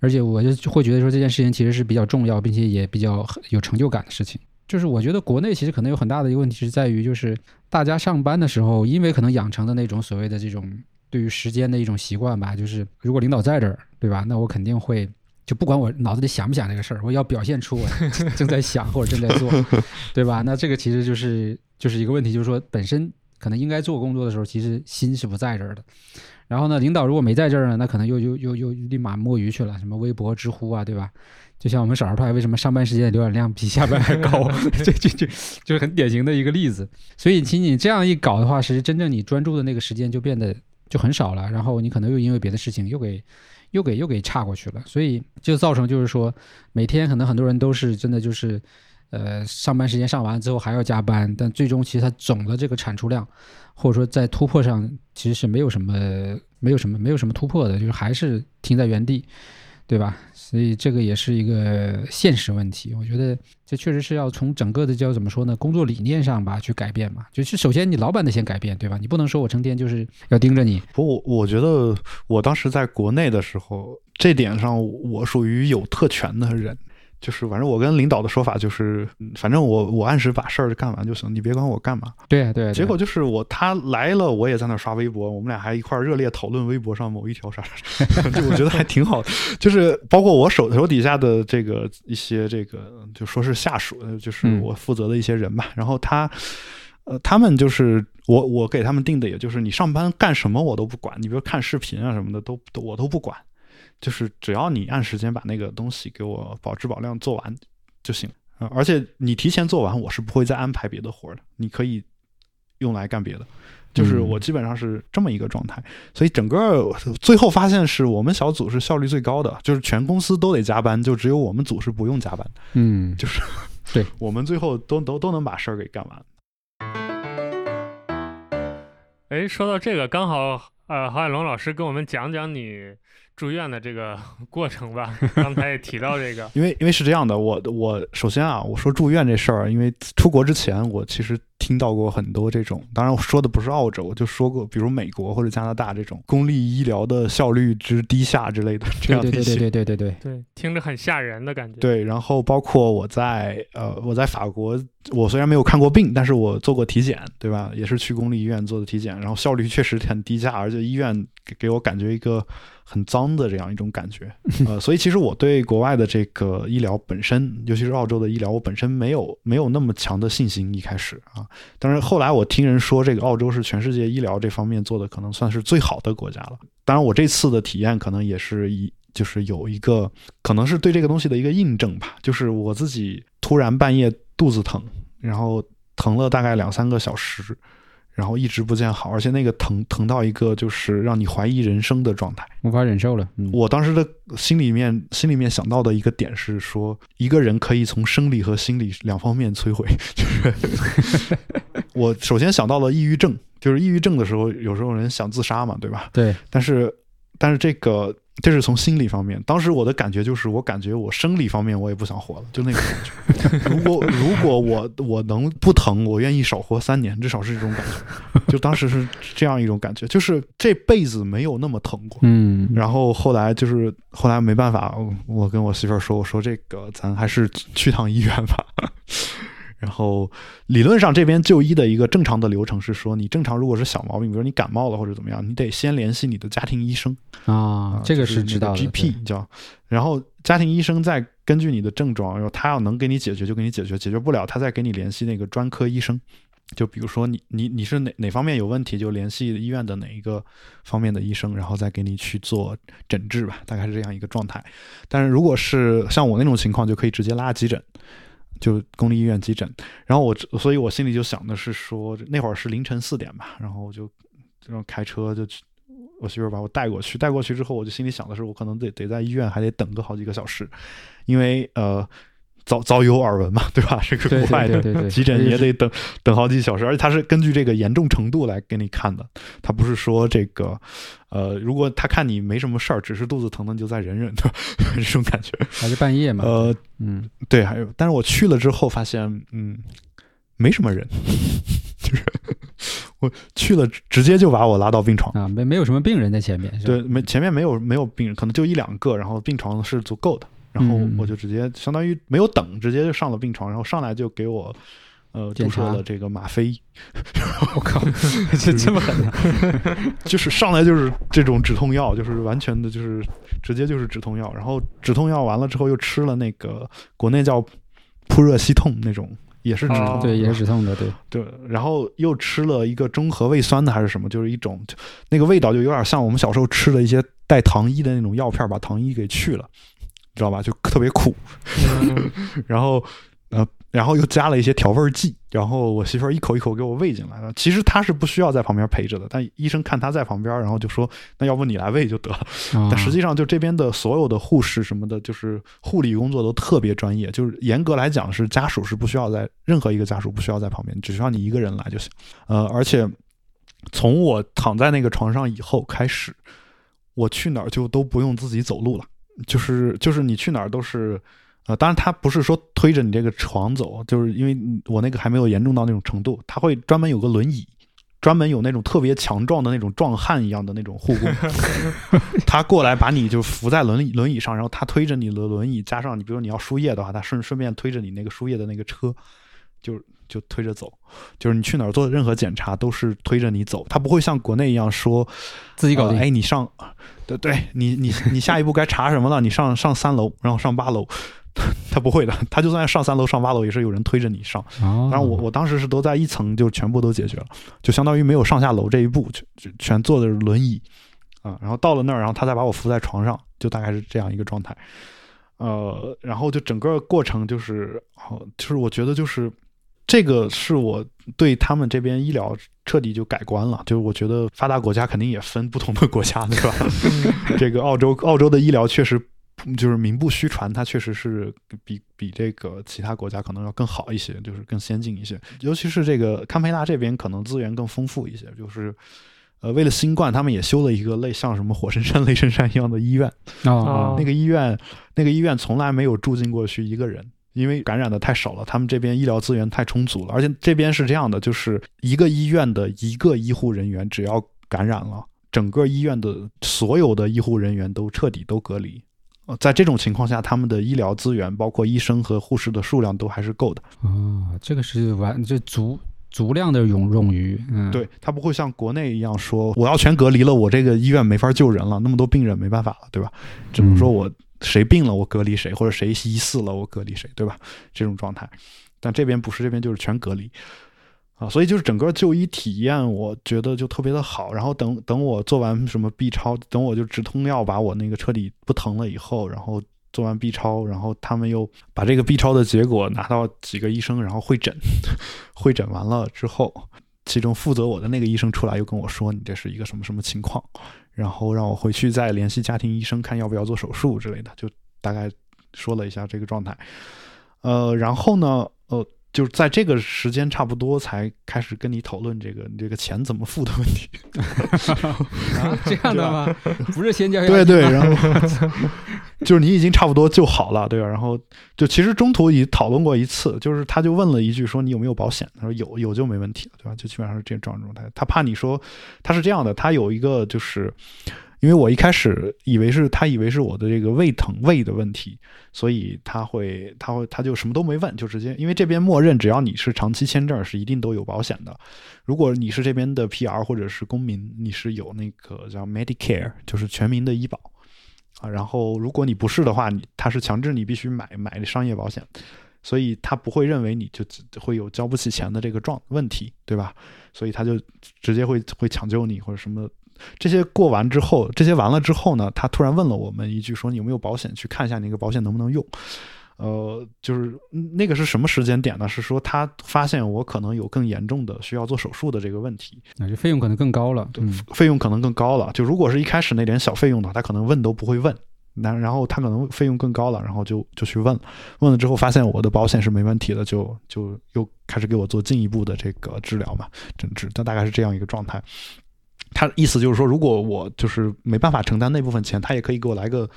C: 而且我就会觉得说这件事情其实是比较重要，并且也比较有成就感的事情。就是我觉得国内其实可能有很大的一个问题是在于，就是大家上班的时候，因为可能养成的那种所谓的这种对于时间的一种习惯吧，就是如果领导在这儿，对吧？那我肯定会。就不管我脑子里想不想这个事儿，我要表现出我 正在想或者正在做，对吧？那这个其实就是就是一个问题，就是说本身可能应该做工作的时候，其实心是不在这儿的。然后呢，领导如果没在这儿呢，那可能又又又又立马摸鱼去了，什么微博、知乎啊，对吧？就像我们少儿派为什么上班时间浏览量比下班还高，这这这就是很典型的一个例子。所以，其实你这样一搞的话，其实真正你专注的那个时间就变得就很少了。然后你可能又因为别的事情又给。又给又给岔过去了，所以就造成就是说，每天可能很多人都是真的就是，呃，上班时间上完之后还要加班，但最终其实它总的这个产出量，或者说在突破上其实是没有什么没有什么没有什么突破的，就是还是停在原地。对吧？所以这个也是一个现实问题。我觉得这确实是要从整个的叫怎么说呢，工作理念上吧去改变嘛。就是首先你老板得先改变，对吧？你不能说我成天就是要盯着你。
B: 不，我我觉得我当时在国内的时候，这点上我属于有特权的人。就是反正我跟领导的说法就是，反正我我按时把事儿干完就行，你别管我干嘛。
C: 对对。
B: 结果就是我他来了，我也在那刷微博，我们俩还一块热烈讨论微博上某一条啥啥啥，就我觉得还挺好。就是包括我手手底下的这个一些这个就说是下属，就是我负责的一些人吧。然后他呃他们就是我我给他们定的，也就是你上班干什么我都不管，你比如看视频啊什么的都都我都不管。就是只要你按时间把那个东西给我保质保量做完就行啊，而且你提前做完，我是不会再安排别的活的，你可以用来干别的。就是我基本上是这么一个状态，所以整个最后发现是我们小组是效率最高的，就是全公司都得加班，就只有我们组是不用加班。
C: 嗯，
B: 就是
C: 对
B: 我们最后都都都能把事儿给干完。
A: 哎，说到这个，刚好呃，郝海龙老师跟我们讲讲你。住院的这个 过程吧，刚才也提到这个，
B: 因为因为是这样的，我我首先啊，我说住院这事儿，因为出国之前我其实。听到过很多这种，当然我说的不是澳洲，我就说过，比如美国或者加拿大这种公立医疗的效率之低下之类的 这样的
C: 一些，对对对对对
A: 对对，听着很吓人的感觉。
B: 对，然后包括我在呃我在法国，我虽然没有看过病，但是我做过体检，对吧？也是去公立医院做的体检，然后效率确实很低下，而且医院给给我感觉一个很脏的这样一种感觉。呃，所以其实我对国外的这个医疗本身，尤其是澳洲的医疗，我本身没有没有那么强的信心一开始啊。但是后来我听人说，这个澳洲是全世界医疗这方面做的可能算是最好的国家了。当然，我这次的体验可能也是一，就是有一个可能是对这个东西的一个印证吧。就是我自己突然半夜肚子疼，然后疼了大概两三个小时。然后一直不见好，而且那个疼疼到一个就是让你怀疑人生的状态，
C: 无法忍受了。
B: 我当时的心里面心里面想到的一个点是说，一个人可以从生理和心理两方面摧毁。就是 我首先想到了抑郁症，就是抑郁症的时候，有时候人想自杀嘛，对吧？
C: 对。
B: 但是但是这个。这是从心理方面，当时我的感觉就是，我感觉我生理方面我也不想活了，就那个感觉。如果如果我我能不疼，我愿意少活三年，至少是这种感觉。就当时是这样一种感觉，就是这辈子没有那么疼过。
C: 嗯。
B: 然后后来就是后来没办法，我跟我媳妇儿说，我说这个咱还是去趟医院吧。然后，理论上这边就医的一个正常的流程是说，你正常如果是小毛病，比如你感冒了或者怎么样，你得先联系你的家庭医生
C: 啊，这个
B: 是
C: 知道的。
B: GP 叫，然后家庭医生再根据你的症状，然后他要能给你解决就给你解决，解决不了他再给你联系那个专科医生。就比如说你你你是哪哪方面有问题，就联系医院的哪一个方面的医生，然后再给你去做诊治吧，大概是这样一个状态。但是如果是像我那种情况，就可以直接拉急诊。就公立医院急诊，然后我，所以我心里就想的是说，那会儿是凌晨四点吧，然后我就这种开车就去，我媳妇把我带过去，带过去之后，我就心里想的是，我可能得得在医院还得等个好几个小时，因为呃。早早有耳闻嘛，对吧？这个国外的急诊也得等等好几小时，而且他是根据这个严重程度来给你看的，他不是说这个，呃，如果他看你没什么事儿，只是肚子疼，那就再忍忍的 这种感觉。
C: 还是半夜嘛？
B: 呃，嗯，对，还有，但是我去了之后发现，嗯，没什么人，就是我去了直接就把我拉到病床
C: 啊，没没有什么病人在前面，
B: 对，没前面没有没有病人，可能就一两个，然后病床是足够的。然后我就直接相当于没有等，直接就上了病床，然后上来就给我呃注射了这个吗啡。
C: 我靠，这这么狠！
B: 就是上来就是这种止痛药，就是完全的就是直接就是止痛药。然后止痛药完了之后又吃了那个国内叫扑热息痛那种，也是止痛，
C: 对，也是止痛的，对
B: 对。然后又吃了一个中和胃酸的还是什么，就是一种那个味道就有点像我们小时候吃的一些带糖衣的那种药片，把糖衣给去了。知道吧？就特别苦，然后呃，然后又加了一些调味剂，然后我媳妇儿一口一口给我喂进来了。其实她是不需要在旁边陪着的，但医生看她在旁边，然后就说：“那要不你来喂就得了。”但实际上，就这边的所有的护士什么的，就是护理工作都特别专业。就是严格来讲，是家属是不需要在任何一个家属不需要在旁边，只需要你一个人来就行。呃，而且从我躺在那个床上以后开始，我去哪儿就都不用自己走路了。就是就是你去哪儿都是，呃，当然他不是说推着你这个床走，就是因为我那个还没有严重到那种程度，他会专门有个轮椅，专门有那种特别强壮的那种壮汉一样的那种护工，他过来把你就扶在轮椅轮椅上，然后他推着你的轮椅，加上你比如你要输液的话，他顺顺便推着你那个输液的那个车，就就推着走，就是你去哪儿做任何检查都是推着你走，他不会像国内一样说
C: 自己搞定。
B: 呃哎，你上，对对，你你你下一步该查什么了？你上上三楼，然后上八楼，他不会的，他就算上三楼上八楼也是有人推着你上。然我我当时是都在一层就全部都解决了，就相当于没有上下楼这一步，就就全坐的是轮椅啊。然后到了那儿，然后他再把我扶在床上，就大概是这样一个状态。呃，然后就整个过程就是，好，就是我觉得就是这个是我对他们这边医疗彻底就改观了。就是我觉得发达国家肯定也分不同的国家，对吧？这个澳洲澳洲的医疗确实就是名不虚传，它确实是比比这个其他国家可能要更好一些，就是更先进一些。尤其是这个堪培拉这边可能资源更丰富一些，就是。呃，为了新冠，他们也修了一个类像什么火神山、雷神山一样的医院。
C: 哦
A: 哦
B: 那个医院，那个医院从来没有住进过去一个人，因为感染的太少了，他们这边医疗资源太充足了，而且这边是这样的，就是一个医院的一个医护人员只要感染了，整个医院的所有的医护人员都彻底都隔离。呃，在这种情况下，他们的医疗资源，包括医生和护士的数量都还是够的。
C: 哦，这个是完这足足量的用用于，嗯，
B: 对他不会像国内一样说我要全隔离了，我这个医院没法救人了，那么多病人没办法了，对吧？只能说我谁病了我隔离谁，或者谁疑似了我隔离谁，对吧？这种状态。但这边不是，这边就是全隔离啊，所以就是整个就医体验，我觉得就特别的好。然后等等我做完什么 B 超，等我就止痛药把我那个彻底不疼了以后，然后。做完 B 超，然后他们又把这个 B 超的结果拿到几个医生，然后会诊，会诊完了之后，其中负责我的那个医生出来又跟我说：“你这是一个什么什么情况？”然后让我回去再联系家庭医生，看要不要做手术之类的，就大概说了一下这个状态。呃，然后呢，呃，就是在这个时间差不多才开始跟你讨论这个你这个钱怎么付的问题。
C: 啊，这样的吗？不是先交
B: 对对，然后 就是你已经差不多就好了，对吧？然后就其实中途已讨论过一次，就是他就问了一句说你有没有保险？他说有，有就没问题了，对吧？就基本上是这种状态。他怕你说他是这样的，他有一个就是。因为我一开始以为是他以为是我的这个胃疼胃的问题，所以他会他会他就什么都没问，就直接因为这边默认只要你是长期签证是一定都有保险的。如果你是这边的 PR 或者是公民，你是有那个叫 Medicare，就是全民的医保啊。然后如果你不是的话，你他是强制你必须买买商业保险，所以他不会认为你就会有交不起钱的这个状问题，对吧？所以他就直接会会抢救你或者什么。这些过完之后，这些完了之后呢，他突然问了我们一句，说你有没有保险？去看一下那个保险能不能用。呃，就是那个是什么时间点呢？是说他发现我可能有更严重的需要做手术的这个问题，
C: 那就费用可能更高了，
B: 对，费用可能更高了。就如果是一开始那点小费用的话，他可能问都不会问。那然后他可能费用更高了，然后就就去问了，问了之后发现我的保险是没问题的，就就又开始给我做进一步的这个治疗嘛，诊治。但大概是这样一个状态。他意思就是说，如果我就是没办法承担那部分钱，他也可以给我来个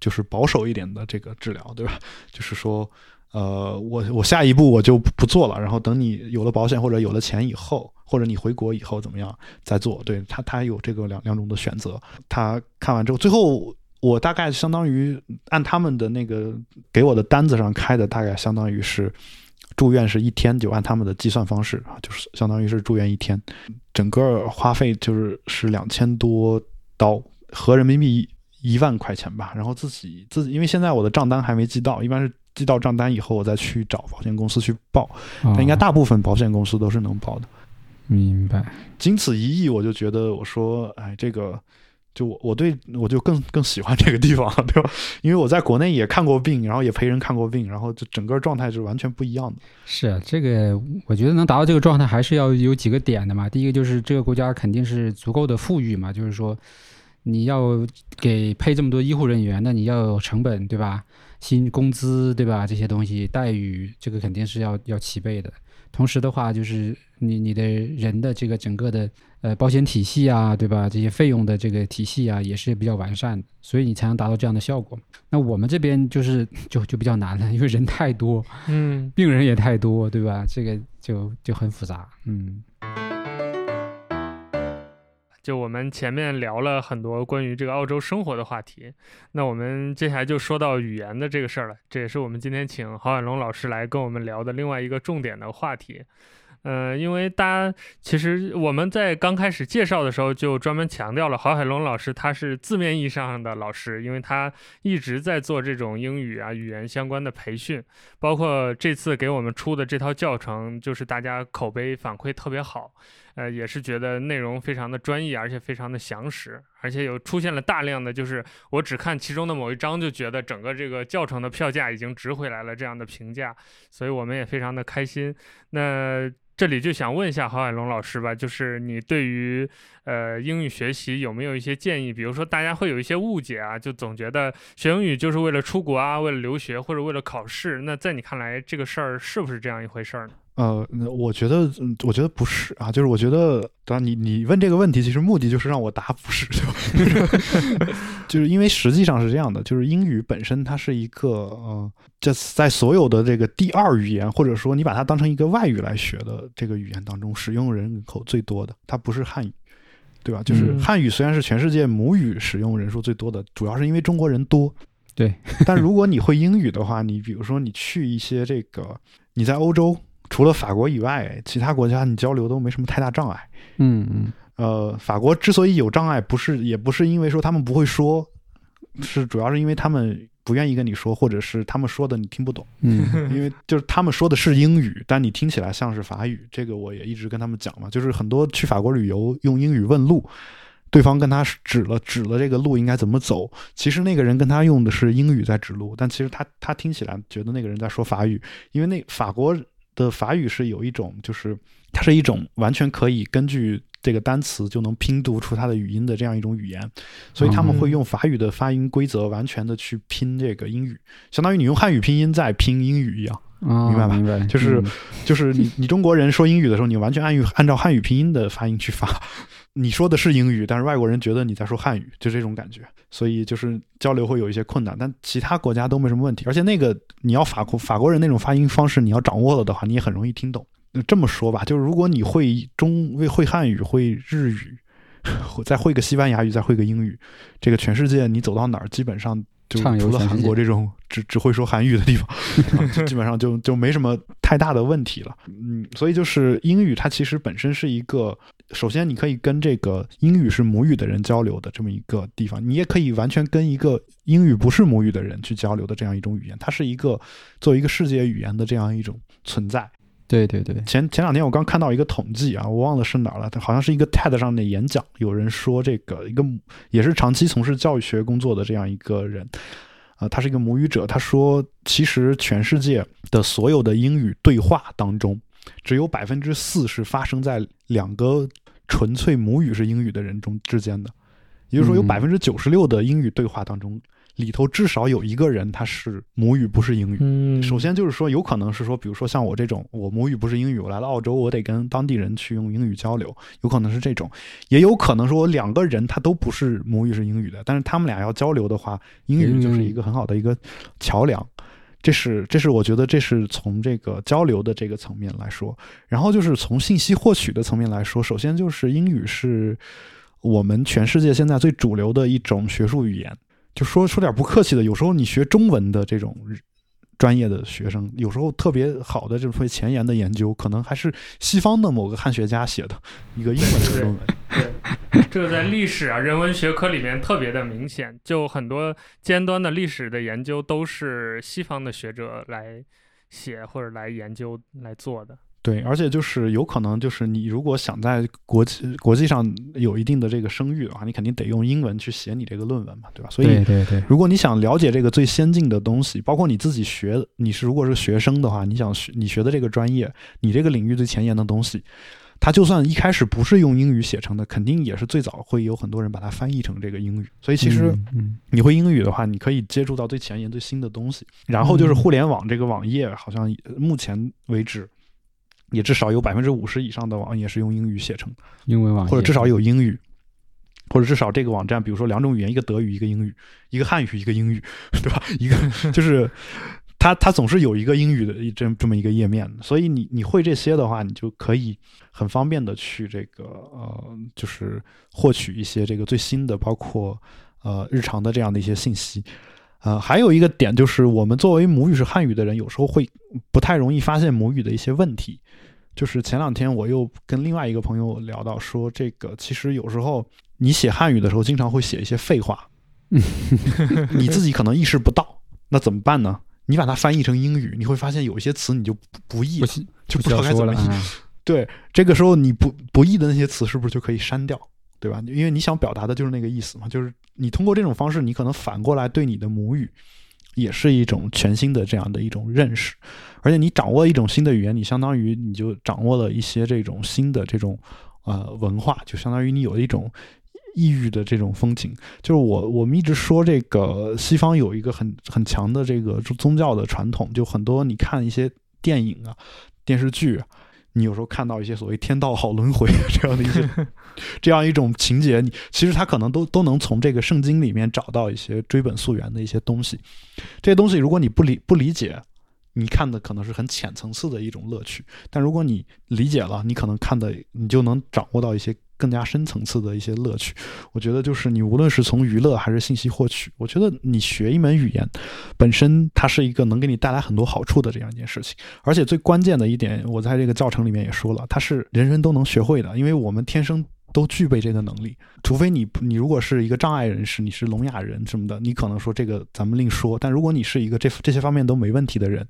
B: 就是保守一点的这个治疗，对吧？就是说，呃，我我下一步我就不做了，然后等你有了保险或者有了钱以后，或者你回国以后怎么样再做？对他，他有这个两两种的选择。他看完之后，最后我大概相当于按他们的那个给我的单子上开的，大概相当于是。住院是一天，就按他们的计算方式啊，就是相当于是住院一天，整个花费就是是两千多刀，合人民币一万块钱吧。然后自己自己，因为现在我的账单还没寄到，一般是寄到账单以后，我再去找保险公司去报。
C: 哦、
B: 但应该大部分保险公司都是能报的。
C: 明白。
B: 经此一役，我就觉得，我说，哎，这个。就我我对我就更更喜欢这个地方，对吧？因为我在国内也看过病，然后也陪人看过病，然后就整个状态是完全不一样的。
C: 是，这个我觉得能达到这个状态，还是要有几个点的嘛。第一个就是这个国家肯定是足够的富裕嘛，就是说你要给配这么多医护人员，那你要有成本，对吧？薪工资对吧？这些东西待遇，这个肯定是要要齐备的。同时的话，就是你你的人的这个整个的呃保险体系啊，对吧？这些费用的这个体系啊，也是比较完善的，所以你才能达到这样的效果。那我们这边就是 就就比较难了，因为人太多，
A: 嗯，
C: 病人也太多，对吧？这个就就很复杂，嗯。
A: 就我们前面聊了很多关于这个澳洲生活的话题，那我们接下来就说到语言的这个事儿了。这也是我们今天请郝远龙老师来跟我们聊的另外一个重点的话题。嗯，因为大家其实我们在刚开始介绍的时候就专门强调了，郝海龙老师他是字面意义上的老师，因为他一直在做这种英语啊语言相关的培训，包括这次给我们出的这套教程，就是大家口碑反馈特别好。呃，也是觉得内容非常的专业，而且非常的详实，而且有出现了大量的就是我只看其中的某一章就觉得整个这个教程的票价已经值回来了这样的评价，所以我们也非常的开心。那这里就想问一下郝海龙老师吧，就是你对于呃英语学习有没有一些建议？比如说大家会有一些误解啊，就总觉得学英语就是为了出国啊，为了留学或者为了考试。那在你看来，这个事儿是不是这样一回事儿呢？
B: 呃，我觉得，我觉得不是啊，就是我觉得，当然你你问这个问题，其实目的就是让我答不是，就是因为实际上是这样的，就是英语本身它是一个呃，这在所有的这个第二语言，或者说你把它当成一个外语来学的这个语言当中，使用人口最多的，它不是汉语，对吧？就是汉语虽然是全世界母语使用人数最多的，主要是因为中国人多，
C: 对。
B: 但如果你会英语的话，你比如说你去一些这个你在欧洲。除了法国以外，其他国家你交流都没什么太大障碍。
C: 嗯嗯。
B: 呃，法国之所以有障碍，不是也不是因为说他们不会说，是主要是因为他们不愿意跟你说，或者是他们说的你听不懂。
C: 嗯。
B: 因为就是他们说的是英语，但你听起来像是法语。这个我也一直跟他们讲嘛，就是很多去法国旅游用英语问路，对方跟他指了指了这个路应该怎么走，其实那个人跟他用的是英语在指路，但其实他他听起来觉得那个人在说法语，因为那法国。的法语是有一种，就是它是一种完全可以根据这个单词就能拼读出它的语音的这样一种语言，所以他们会用法语的发音规则完全的去拼这个英语，相当于你用汉语拼音在拼英语一样，明白吧？
C: 明白。
B: 就是就是你你中国人说英语的时候，你完全按语按照汉语拼音的发音去发。你说的是英语，但是外国人觉得你在说汉语，就这种感觉，所以就是交流会有一些困难。但其他国家都没什么问题，而且那个你要法国法国人那种发音方式，你要掌握了的话，你也很容易听懂。这么说吧，就是如果你会中会会汉语，会日语，再会个西班牙语，再会个英语，这个全世界你走到哪儿，基本上。就除了韩国这种只只会说韩语的地方，基本上就就没什么太大的问题了。嗯，所以就是英语，它其实本身是一个，首先你可以跟这个英语是母语的人交流的这么一个地方，你也可以完全跟一个英语不是母语的人去交流的这样一种语言，它是一个作为一个世界语言的这样一种存在。
C: 对对对，
B: 前前两天我刚看到一个统计啊，我忘了是哪儿了，好像是一个 TED 上的演讲，有人说这个一个也是长期从事教育学工作的这样一个人，啊，他是一个母语者，他说其实全世界的所有的英语对话当中，只有百分之四是发生在两个纯粹母语是英语的人中之间的，也就是说有百分之九十六的英语对话当中。里头至少有一个人他是母语不是英语。
A: 嗯，
B: 首先就是说，有可能是说，比如说像我这种，我母语不是英语，我来了澳洲，我得跟当地人去用英语交流，有可能是这种，也有可能说我两个人他都不是母语是英语的，但是他们俩要交流的话，英语就是一个很好的一个桥梁。这是这是我觉得这是从这个交流的这个层面来说，然后就是从信息获取的层面来说，首先就是英语是我们全世界现在最主流的一种学术语言。就说说点不客气的，有时候你学中文的这种专业的学生，有时候特别好的这种前沿的研究，可能还是西方的某个汉学家写的一个英文的论文。
A: 对，这个在历史啊、人文学科里面特别的明显，就很多尖端的历史的研究都是西方的学者来写或者来研究来做的。
B: 对，而且就是有可能，就是你如果想在国际国际上有一定的这个声誉的话，你肯定得用英文去写你这个论文嘛，对吧？所以，
C: 对对，
B: 如果你想了解这个最先进的东西，包括你自己学，你是如果是学生的话，你想学你学的这个专业，你这个领域最前沿的东西，它就算一开始不是用英语写成的，肯定也是最早会有很多人把它翻译成这个英语。所以其实
C: 嗯
B: 你会英语的话，你可以接触到最前沿、最新的东西。然后就是互联网这个网页，好像目前为止。也至少有百分之五十以上的网页是用英语写成的，
C: 英文网页
B: 或者至少有英语，或者至少这个网站，比如说两种语言，一个德语，一个英语，一个汉语，一个英语，对吧？一个 就是它它总是有一个英语的一这这么一个页面，所以你你会这些的话，你就可以很方便的去这个呃，就是获取一些这个最新的，包括呃日常的这样的一些信息。呃，还有一个点就是，我们作为母语是汉语的人，有时候会不太容易发现母语的一些问题。就是前两天我又跟另外一个朋友聊到说，这个其实有时候你写汉语的时候，经常会写一些废话，你自己可能意识不到，那怎么办呢？你把它翻译成英语，你会发现有一些词你就不不译就不知道该怎么译。
C: 啊
B: 对，这个时候你不不译的那些词是不是就可以删掉，对吧？因为你想表达的就是那个意思嘛，就是你通过这种方式，你可能反过来对你的母语也是一种全新的这样的一种认识，而且你掌握一种新的语言，你相当于你就掌握了一些这种新的这种呃文化，就相当于你有一种异域的这种风情。就是我我们一直说这个西方有一个很很强的这个宗教的传统，就很多你看一些电影啊、电视剧。你有时候看到一些所谓天道好轮回这样的一些 这样一种情节，你其实他可能都都能从这个圣经里面找到一些追本溯源的一些东西。这些东西如果你不理不理解，你看的可能是很浅层次的一种乐趣；但如果你理解了，你可能看的你就能掌握到一些更加深层次的一些乐趣。我觉得就是你无论是从娱乐还是信息获取，我觉得你学一门语言本身它是一个能给你带来很多好处的这样一件事情。而且最关键的一点，我在这个教程里面也说了，它是人人都能学会的，因为我们天生都具备这个能力。除非你你如果是一个障碍人士，你是聋哑人什么的，你可能说这个咱们另说。但如果你是一个这这些方面都没问题的人，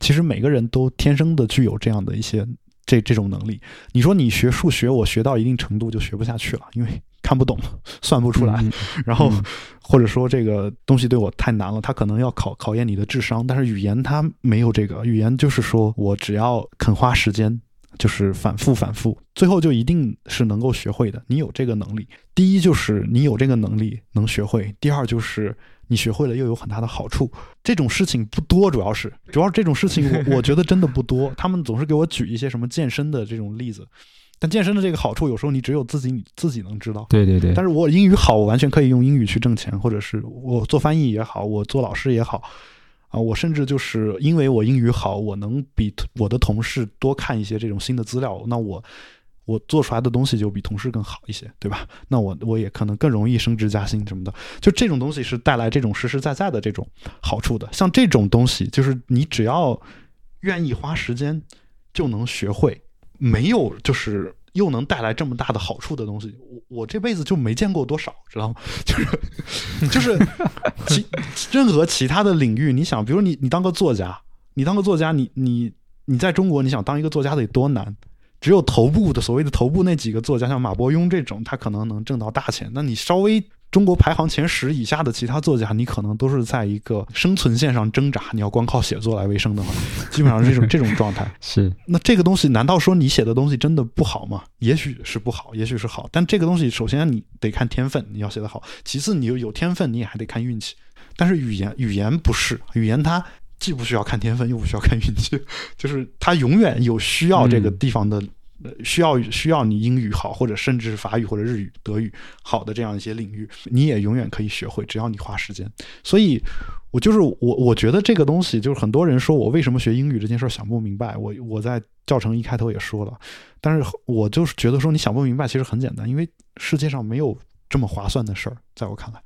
B: 其实每个人都天生的具有这样的一些这这种能力。你说你学数学，我学到一定程度就学不下去了，因为看不懂，算不出来。
C: 嗯
B: 然后
C: 嗯
B: 或者说这个东西对我太难了，它可能要考考验你的智商，但是语言它没有这个，语言就是说我只要肯花时间，就是反复反复，最后就一定是能够学会的。你有这个能力，第一就是你有这个能力能学会，第二就是你学会了又有很大的好处。这种事情不多，主要是主要是这种事情我我觉得真的不多。他们总是给我举一些什么健身的这种例子，但健身的这个好处有时候你只有自己你自己能知道。
C: 对对对，
B: 但是我英语好，我完全可以用英语去挣钱，或者是我做翻译也好，我做老师也好，啊，我甚至就是因为我英语好，我能比我的同事多看一些这种新的资料，那我我做出来的东西就比同事更好一些，对吧？那我我也可能更容易升职加薪什么的，就这种东西是带来这种实实在在的这种好处的。像这种东西，就是你只要愿意花时间就能学会，没有就是又能带来这么大的好处的东西，我我这辈子就没见过多少，知道吗？就是就是其任何其他的领域，你想，比如你你当个作家，你当个作家，你你你在中国，你想当一个作家得多难？只有头部的所谓的头部那几个作家，像马伯庸这种，他可能能挣到大钱。那你稍微中国排行前十以下的其他作家，你可能都是在一个生存线上挣扎。你要光靠写作来为生的话，基本上是这种这种状态。
C: 是
B: 那这个东西，难道说你写的东西真的不好吗？也许是不好，也许是好，但这个东西首先你得看天分，你要写得好；其次你有有天分，你也还得看运气。但是语言语言不是，语言它既不需要看天分，又不需要看运气，就是它永远有需要这个地方的。需要需要你英语好，或者甚至是法语或者日语、德语好的这样一些领域，你也永远可以学会，只要你花时间。所以，我就是我，我觉得这个东西就是很多人说我为什么学英语这件事儿想不明白。我我在教程一开头也说了，但是我就是觉得说你想不明白其实很简单，因为世界上没有这么划算的事儿，在我看来。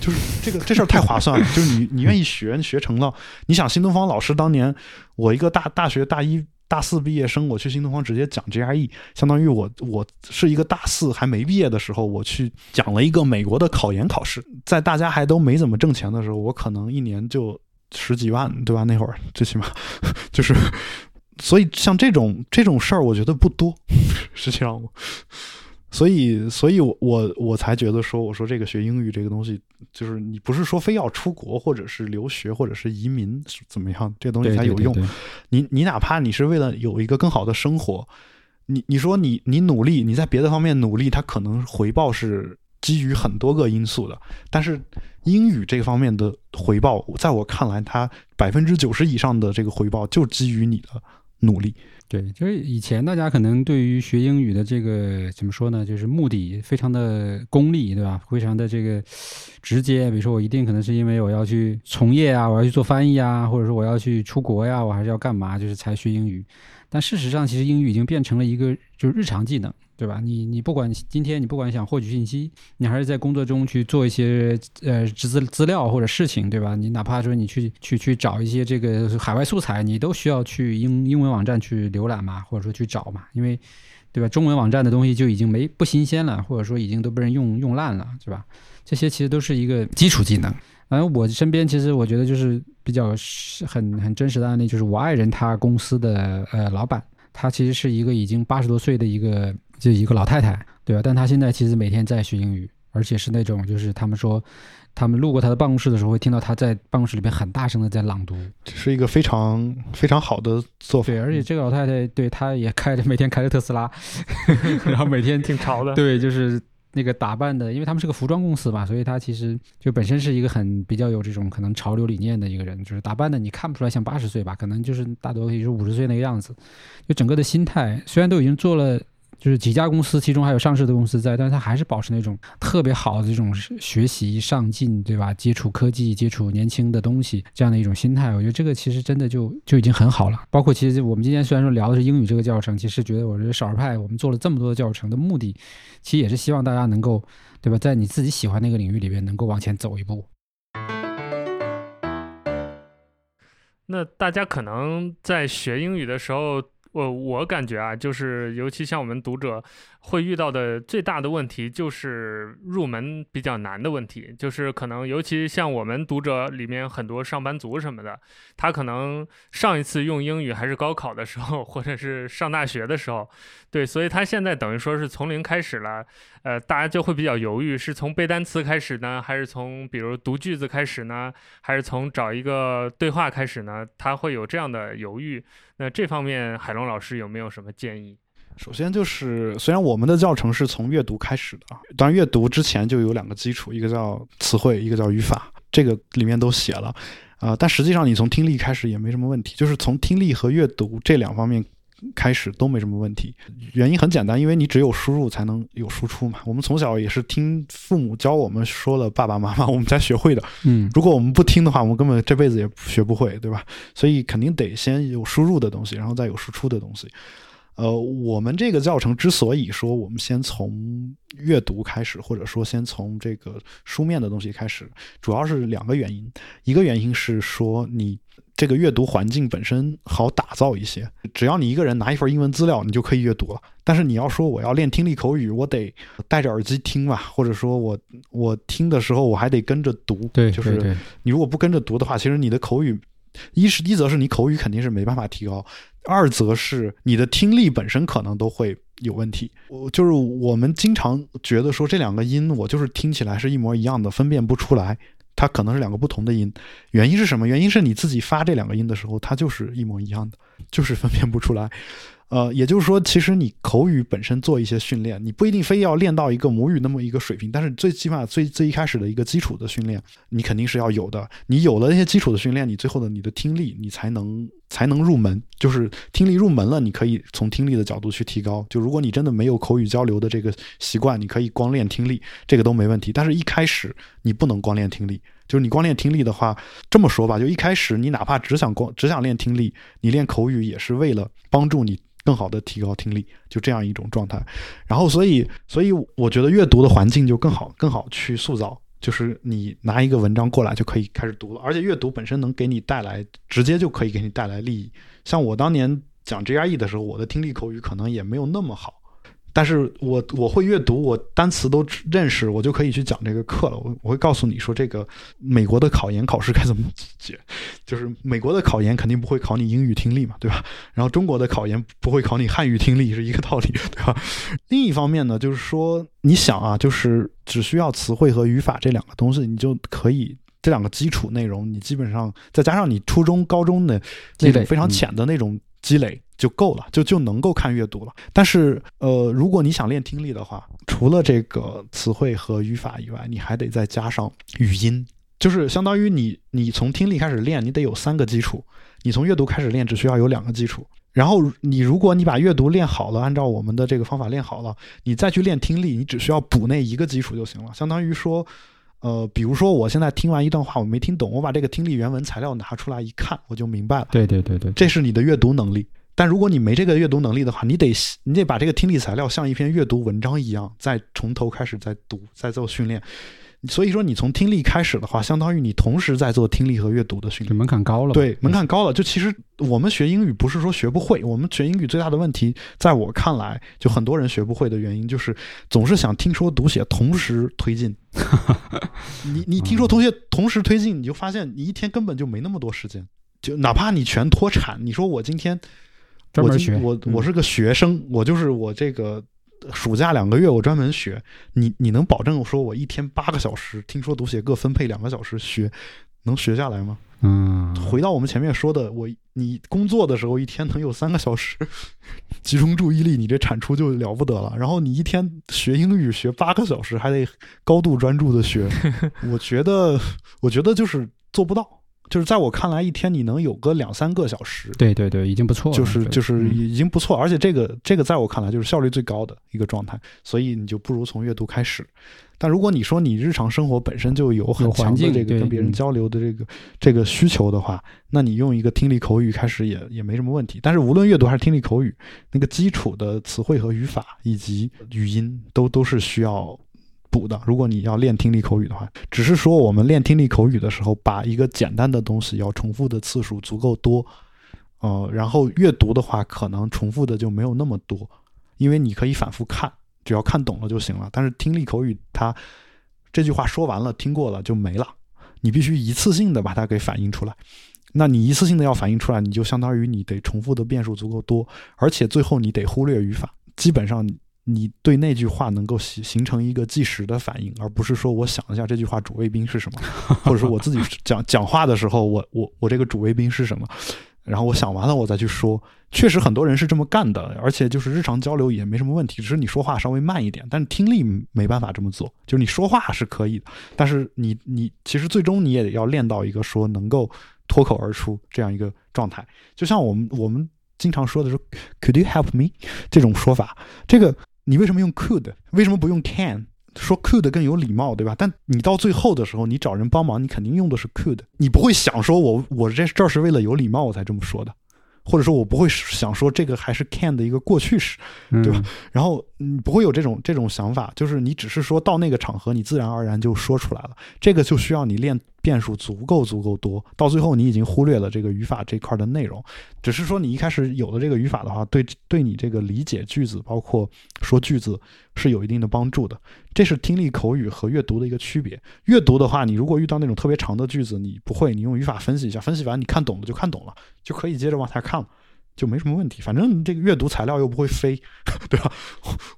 B: 就是这个这事儿太划算了，就是你你愿意学，学成了。你想新东方老师当年，我一个大大学大一大四毕业生，我去新东方直接讲 GRE，相当于我我是一个大四还没毕业的时候，我去讲了一个美国的考研考试，在大家还都没怎么挣钱的时候，我可能一年就十几万，对吧？那会儿最起码 就是，所以像这种这种事儿，我觉得不多，实际上我。所以，所以我我我才觉得说，我说这个学英语这个东西，就是你不是说非要出国，或者是留学，或者是移民怎么样，这东西才有用。
C: 对对对
B: 你你哪怕你是为了有一个更好的生活，你你说你你努力，你在别的方面努力，它可能回报是基于很多个因素的，但是英语这方面的回报，在我看来，它百分之九十以上的这个回报就基于你的努力。
C: 对，就是以前大家可能对于学英语的这个怎么说呢？就是目的非常的功利，对吧？非常的这个直接。比如说，我一定可能是因为我要去从业啊，我要去做翻译啊，或者说我要去出国呀，我还是要干嘛，就是才学英语。但事实上，其实英语已经变成了一个就是日常技能。对吧？你你不管今天你不管想获取信息，你还是在工作中去做一些呃资资料或者事情，对吧？你哪怕说你去去去找一些这个海外素材，你都需要去英英文网站去浏览嘛，或者说去找嘛，因为对吧？中文网站的东西就已经没不新鲜了，或者说已经都被人用用烂了，是吧？这些其实都是一个基础技能。反正我身边其实我觉得就是比较很很真实的案例，就是我爱人他公司的呃老板，他其实是一个已经八十多岁的一个。就一个老太太，对吧？但她现在其实每天在学英语，而且是那种，就是他们说，他们路过他的办公室的时候，会听到他在办公室里边很大声的在朗读，
B: 这是一个非常非常好的做法。
C: 对，而且这个老太太，对她也开着每天开着特斯拉，然后每天
A: 挺潮的。
C: 对，就是。那个打扮的，因为他们是个服装公司嘛，所以她其实就本身是一个很比较有这种可能潮流理念的一个人，就是打扮的你看不出来像八十岁吧，可能就是大多也是五十岁那个样子，就整个的心态虽然都已经做了。就是几家公司，其中还有上市的公司在，但是他还是保持那种特别好的这种学习上进，对吧？接触科技、接触年轻的东西这样的一种心态，我觉得这个其实真的就就已经很好了。包括其实我们今天虽然说聊的是英语这个教程，其实觉得我觉得少儿派我们做了这么多的教程的目的，其实也是希望大家能够，对吧？在你自己喜欢那个领域里边能够往前走一步。
A: 那大家可能在学英语的时候。我我感觉啊，就是尤其像我们读者会遇到的最大的问题，就是入门比较难的问题。就是可能尤其像我们读者里面很多上班族什么的，他可能上一次用英语还是高考的时候，或者是上大学的时候，对，所以他现在等于说是从零开始了。呃，大家就会比较犹豫，是从背单词开始呢，还是从比如读句子开始呢，还是从找一个对话开始呢？他会有这样的犹豫。那这方面，海龙老师有没有什么建议？
B: 首先就是，虽然我们的教程是从阅读开始的啊，当然阅读之前就有两个基础，一个叫词汇，一个叫语法，这个里面都写了啊。但实际上，你从听力开始也没什么问题，就是从听力和阅读这两方面开始都没什么问题。原因很简单，因为你只有输入才能有输出嘛。我们从小也是听父母教我们说了爸爸妈妈，我们才学会的。
C: 嗯，
B: 如果我们不听的话，我们根本这辈子也学不会，对吧？所以肯定得先有输入的东西，然后再有输出的东西。呃，我们这个教程之所以说我们先从阅读开始，或者说先从这个书面的东西开始，主要是两个原因。一个原因是说你这个阅读环境本身好打造一些，只要你一个人拿一份英文资料，你就可以阅读了。但是你要说我要练听力口语，我得戴着耳机听吧，或者说我我听的时候我还得跟着读。
C: 对，
B: 就是你如果不跟着读的话，其实你的口语。一是，一则是你口语肯定是没办法提高；二则是你的听力本身可能都会有问题。我就是我们经常觉得说这两个音，我就是听起来是一模一样的，分辨不出来，它可能是两个不同的音。原因是什么？原因是你自己发这两个音的时候，它就是一模一样的，就是分辨不出来。呃，也就是说，其实你口语本身做一些训练，你不一定非要练到一个母语那么一个水平，但是最起码最最一开始的一个基础的训练，你肯定是要有的。你有了那些基础的训练，你最后的你的听力，你才能才能入门。就是听力入门了，你可以从听力的角度去提高。就如果你真的没有口语交流的这个习惯，你可以光练听力，这个都没问题。但是一开始你不能光练听力，就是你光练听力的话，这么说吧，就一开始你哪怕只想光只想练听力，你练口语也是为了帮助你。更好的提高听力，就这样一种状态。然后，所以，所以我觉得阅读的环境就更好，更好去塑造。就是你拿一个文章过来就可以开始读了，而且阅读本身能给你带来，直接就可以给你带来利益。像我当年讲 GRE 的时候，我的听力口语可能也没有那么好。但是我我会阅读，我单词都认识，我就可以去讲这个课了。我我会告诉你说，这个美国的考研考试该怎么解，就是美国的考研肯定不会考你英语听力嘛，对吧？然后中国的考研不会考你汉语听力，是一个道理，对吧？另一方面呢，就是说你想啊，就是只需要词汇和语法这两个东西，你就可以这两个基础内容，你基本上再加上你初中、高中的那种非常浅的那种积累就够了，就就能够看阅读了。但是，呃，如果你想练听力的话，除了这个词汇和语法以外，你还得再加上语音，就是相当于你你从听力开始练，你得有三个基础；你从阅读开始练，只需要有两个基础。然后你如果你把阅读练好了，按照我们的这个方法练好了，你再去练听力，你只需要补那一个基础就行了。相当于说，呃，比如说我现在听完一段话，我没听懂，我把这个听力原文材料拿出来一看，我就明白了。
C: 对对对对，
B: 这是你的阅读能力。但如果你没这个阅读能力的话，你得你得把这个听力材料像一篇阅读文章一样，再从头开始再读，再做训练。所以说，你从听力开始的话，相当于你同时在做听力和阅读的训练，
C: 门槛高了。
B: 对，门槛高了。就其实我们学英语不是说学不会，我们学英语最大的问题，在我看来，就很多人学不会的原因，就是总是想听说读写同时推进。你你听说同学同时推进，你就发现你一天根本就没那么多时间。就哪怕你全脱产，你说我今天
C: 专门学，
B: 我我是个学生，我就是我这个。暑假两个月，我专门学你，你能保证说我一天八个小时听说读写各分配两个小时学，能学下来吗？
C: 嗯，
B: 回到我们前面说的，我你工作的时候一天能有三个小时 集中注意力，你这产出就了不得了。然后你一天学英语学八个小时，还得高度专注的学，我觉得，我觉得就是做不到。就是在我看来，一天你能有个两三个小时，
C: 对对对，已经不错了。
B: 就是就是已经不错，而且这个这个在我看来就是效率最高的一个状态。所以你就不如从阅读开始。但如果你说你日常生活本身就有很强的这个跟别人交流的这个这个需求的话，那你用一个听力口语开始也也没什么问题。但是无论阅读还是听力口语，那个基础的词汇和语法以及语音都都是需要。补的，如果你要练听力口语的话，只是说我们练听力口语的时候，把一个简单的东西要重复的次数足够多，呃，然后阅读的话，可能重复的就没有那么多，因为你可以反复看，只要看懂了就行了。但是听力口语，它这句话说完了，听过了就没了，你必须一次性的把它给反映出来。那你一次性的要反映出来，你就相当于你得重复的遍数足够多，而且最后你得忽略语法，基本上。你对那句话能够形形成一个即时的反应，而不是说我想一下这句话主谓宾是什么，或者说我自己讲讲话的时候，我我我这个主谓宾是什么，然后我想完了我再去说。确实很多人是这么干的，而且就是日常交流也没什么问题，只是你说话稍微慢一点。但是听力没办法这么做，就是你说话是可以的，但是你你其实最终你也得要练到一个说能够脱口而出这样一个状态。就像我们我们经常说的是 “Could you help me” 这种说法，这个。你为什么用 could？为什么不用 can？说 could 更有礼貌，对吧？但你到最后的时候，你找人帮忙，你肯定用的是 could。你不会想说我我这这是为了有礼貌我才这么说的。或者说我不会想说这个还是 can 的一个过去式，对吧？然后你不会有这种这种想法，就是你只是说到那个场合，你自然而然就说出来了。这个就需要你练变数足够足够多，到最后你已经忽略了这个语法这块的内容，只是说你一开始有了这个语法的话，对对你这个理解句子，包括说句子是有一定的帮助的。这是听力口语和阅读的一个区别。阅读的话，你如果遇到那种特别长的句子，你不会，你用语法分析一下，分析完你看懂了就看懂了，就可以接着往下看了。就没什么问题，反正这个阅读材料又不会飞，对吧？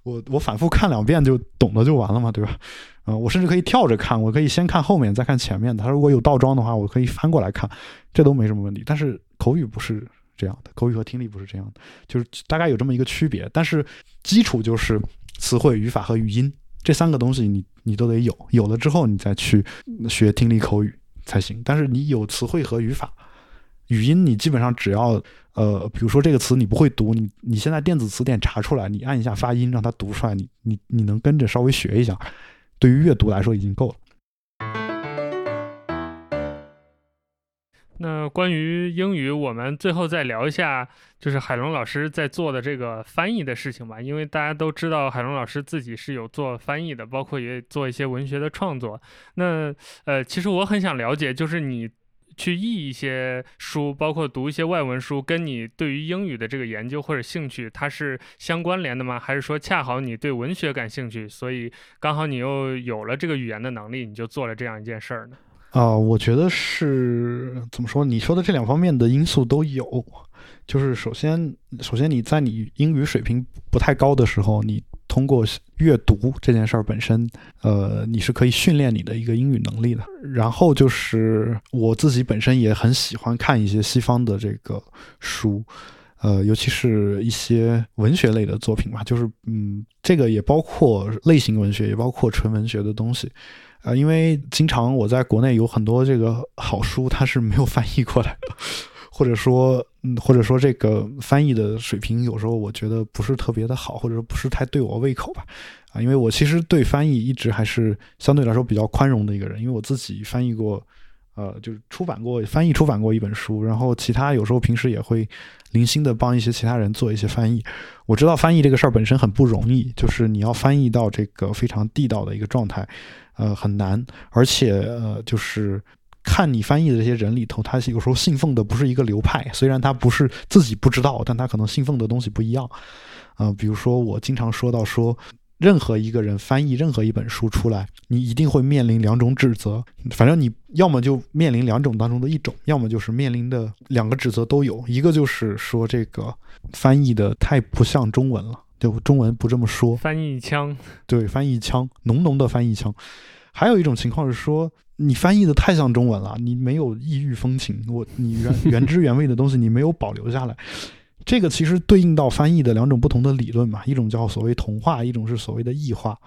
B: 我我反复看两遍就懂了就完了嘛，对吧？嗯，我甚至可以跳着看，我可以先看后面再看前面的。他如果有倒装的话，我可以翻过来看，这都没什么问题。但是口语不是这样的，口语和听力不是这样的，就是大概有这么一个区别。但是基础就是词汇、语法和语音这三个东西，你你都得有，有了之后你再去学听力口语才行。但是你有词汇和语法。语音你基本上只要呃，比如说这个词你不会读，你你现在电子词典查出来，你按一下发音让它读出来，你你你能跟着稍微学一下，对于阅读来说已经够了。
A: 那关于英语，我们最后再聊一下，就是海龙老师在做的这个翻译的事情吧。因为大家都知道海龙老师自己是有做翻译的，包括也做一些文学的创作。那呃，其实我很想了解，就是你。去译一些书，包括读一些外文书，跟你对于英语的这个研究或者兴趣，它是相关联的吗？还是说恰好你对文学感兴趣，所以刚好你又有了这个语言的能力，你就做了这样一件事儿呢？
B: 啊，我觉得是怎么说？你说的这两方面的因素都有。就是首先，首先你在你英语水平不太高的时候，你通过阅读这件事儿本身，呃，你是可以训练你的一个英语能力的。然后就是我自己本身也很喜欢看一些西方的这个书，呃，尤其是一些文学类的作品吧，就是嗯，这个也包括类型文学，也包括纯文学的东西。啊，因为经常我在国内有很多这个好书，它是没有翻译过来的，或者说，嗯，或者说这个翻译的水平有时候我觉得不是特别的好，或者说不是太对我胃口吧。啊，因为我其实对翻译一直还是相对来说比较宽容的一个人，因为我自己翻译过。呃，就是出版过翻译出版过一本书，然后其他有时候平时也会零星的帮一些其他人做一些翻译。我知道翻译这个事儿本身很不容易，就是你要翻译到这个非常地道的一个状态，呃，很难。而且呃，就是看你翻译的这些人里头，他有时候信奉的不是一个流派，虽然他不是自己不知道，但他可能信奉的东西不一样。呃，比如说我经常说到说。任何一个人翻译任何一本书出来，你一定会面临两种指责。反正你要么就面临两种当中的一种，要么就是面临的两个指责都有。一个就是说这个翻译的太不像中文了，就中文不这么说。
A: 翻译腔，
B: 对，翻译腔，浓浓的翻译腔。还有一种情况是说，你翻译的太像中文了，你没有异域风情，我你原 原汁原味的东西你没有保留下来。这个其实对应到翻译的两种不同的理论嘛，一种叫所谓同化，一种是所谓的异化。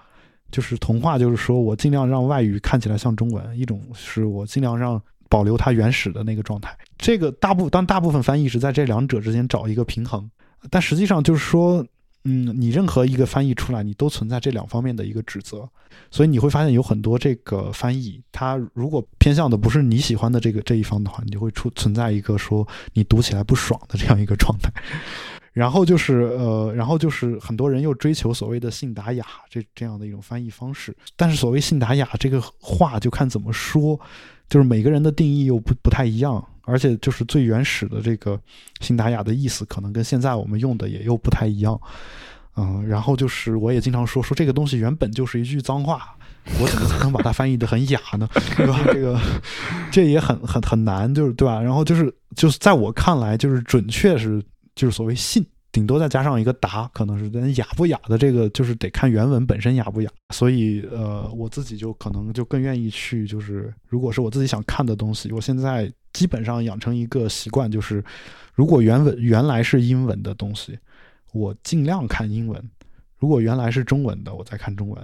B: 就是同化，就是说我尽量让外语看起来像中文；一种是我尽量让保留它原始的那个状态。这个大部当大部分翻译是在这两者之间找一个平衡，但实际上就是说。嗯，你任何一个翻译出来，你都存在这两方面的一个指责，所以你会发现有很多这个翻译，它如果偏向的不是你喜欢的这个这一方的话，你就会出存在一个说你读起来不爽的这样一个状态。然后就是呃，然后就是很多人又追求所谓的信达雅这这样的一种翻译方式，但是所谓信达雅这个话就看怎么说，就是每个人的定义又不不太一样。而且就是最原始的这个辛达雅的意思，可能跟现在我们用的也又不太一样，嗯，然后就是我也经常说说这个东西原本就是一句脏话，我怎么才能把它翻译的很雅呢？对吧？这个这也很很很难，就是对吧？然后就是就是在我看来，就是准确是就是所谓信。顶多再加上一个达，可能是但雅不雅的这个就是得看原文本身雅不雅。所以呃，我自己就可能就更愿意去，就是如果是我自己想看的东西，我现在基本上养成一个习惯，就是如果原文原来是英文的东西，我尽量看英文；如果原来是中文的，我再看中文；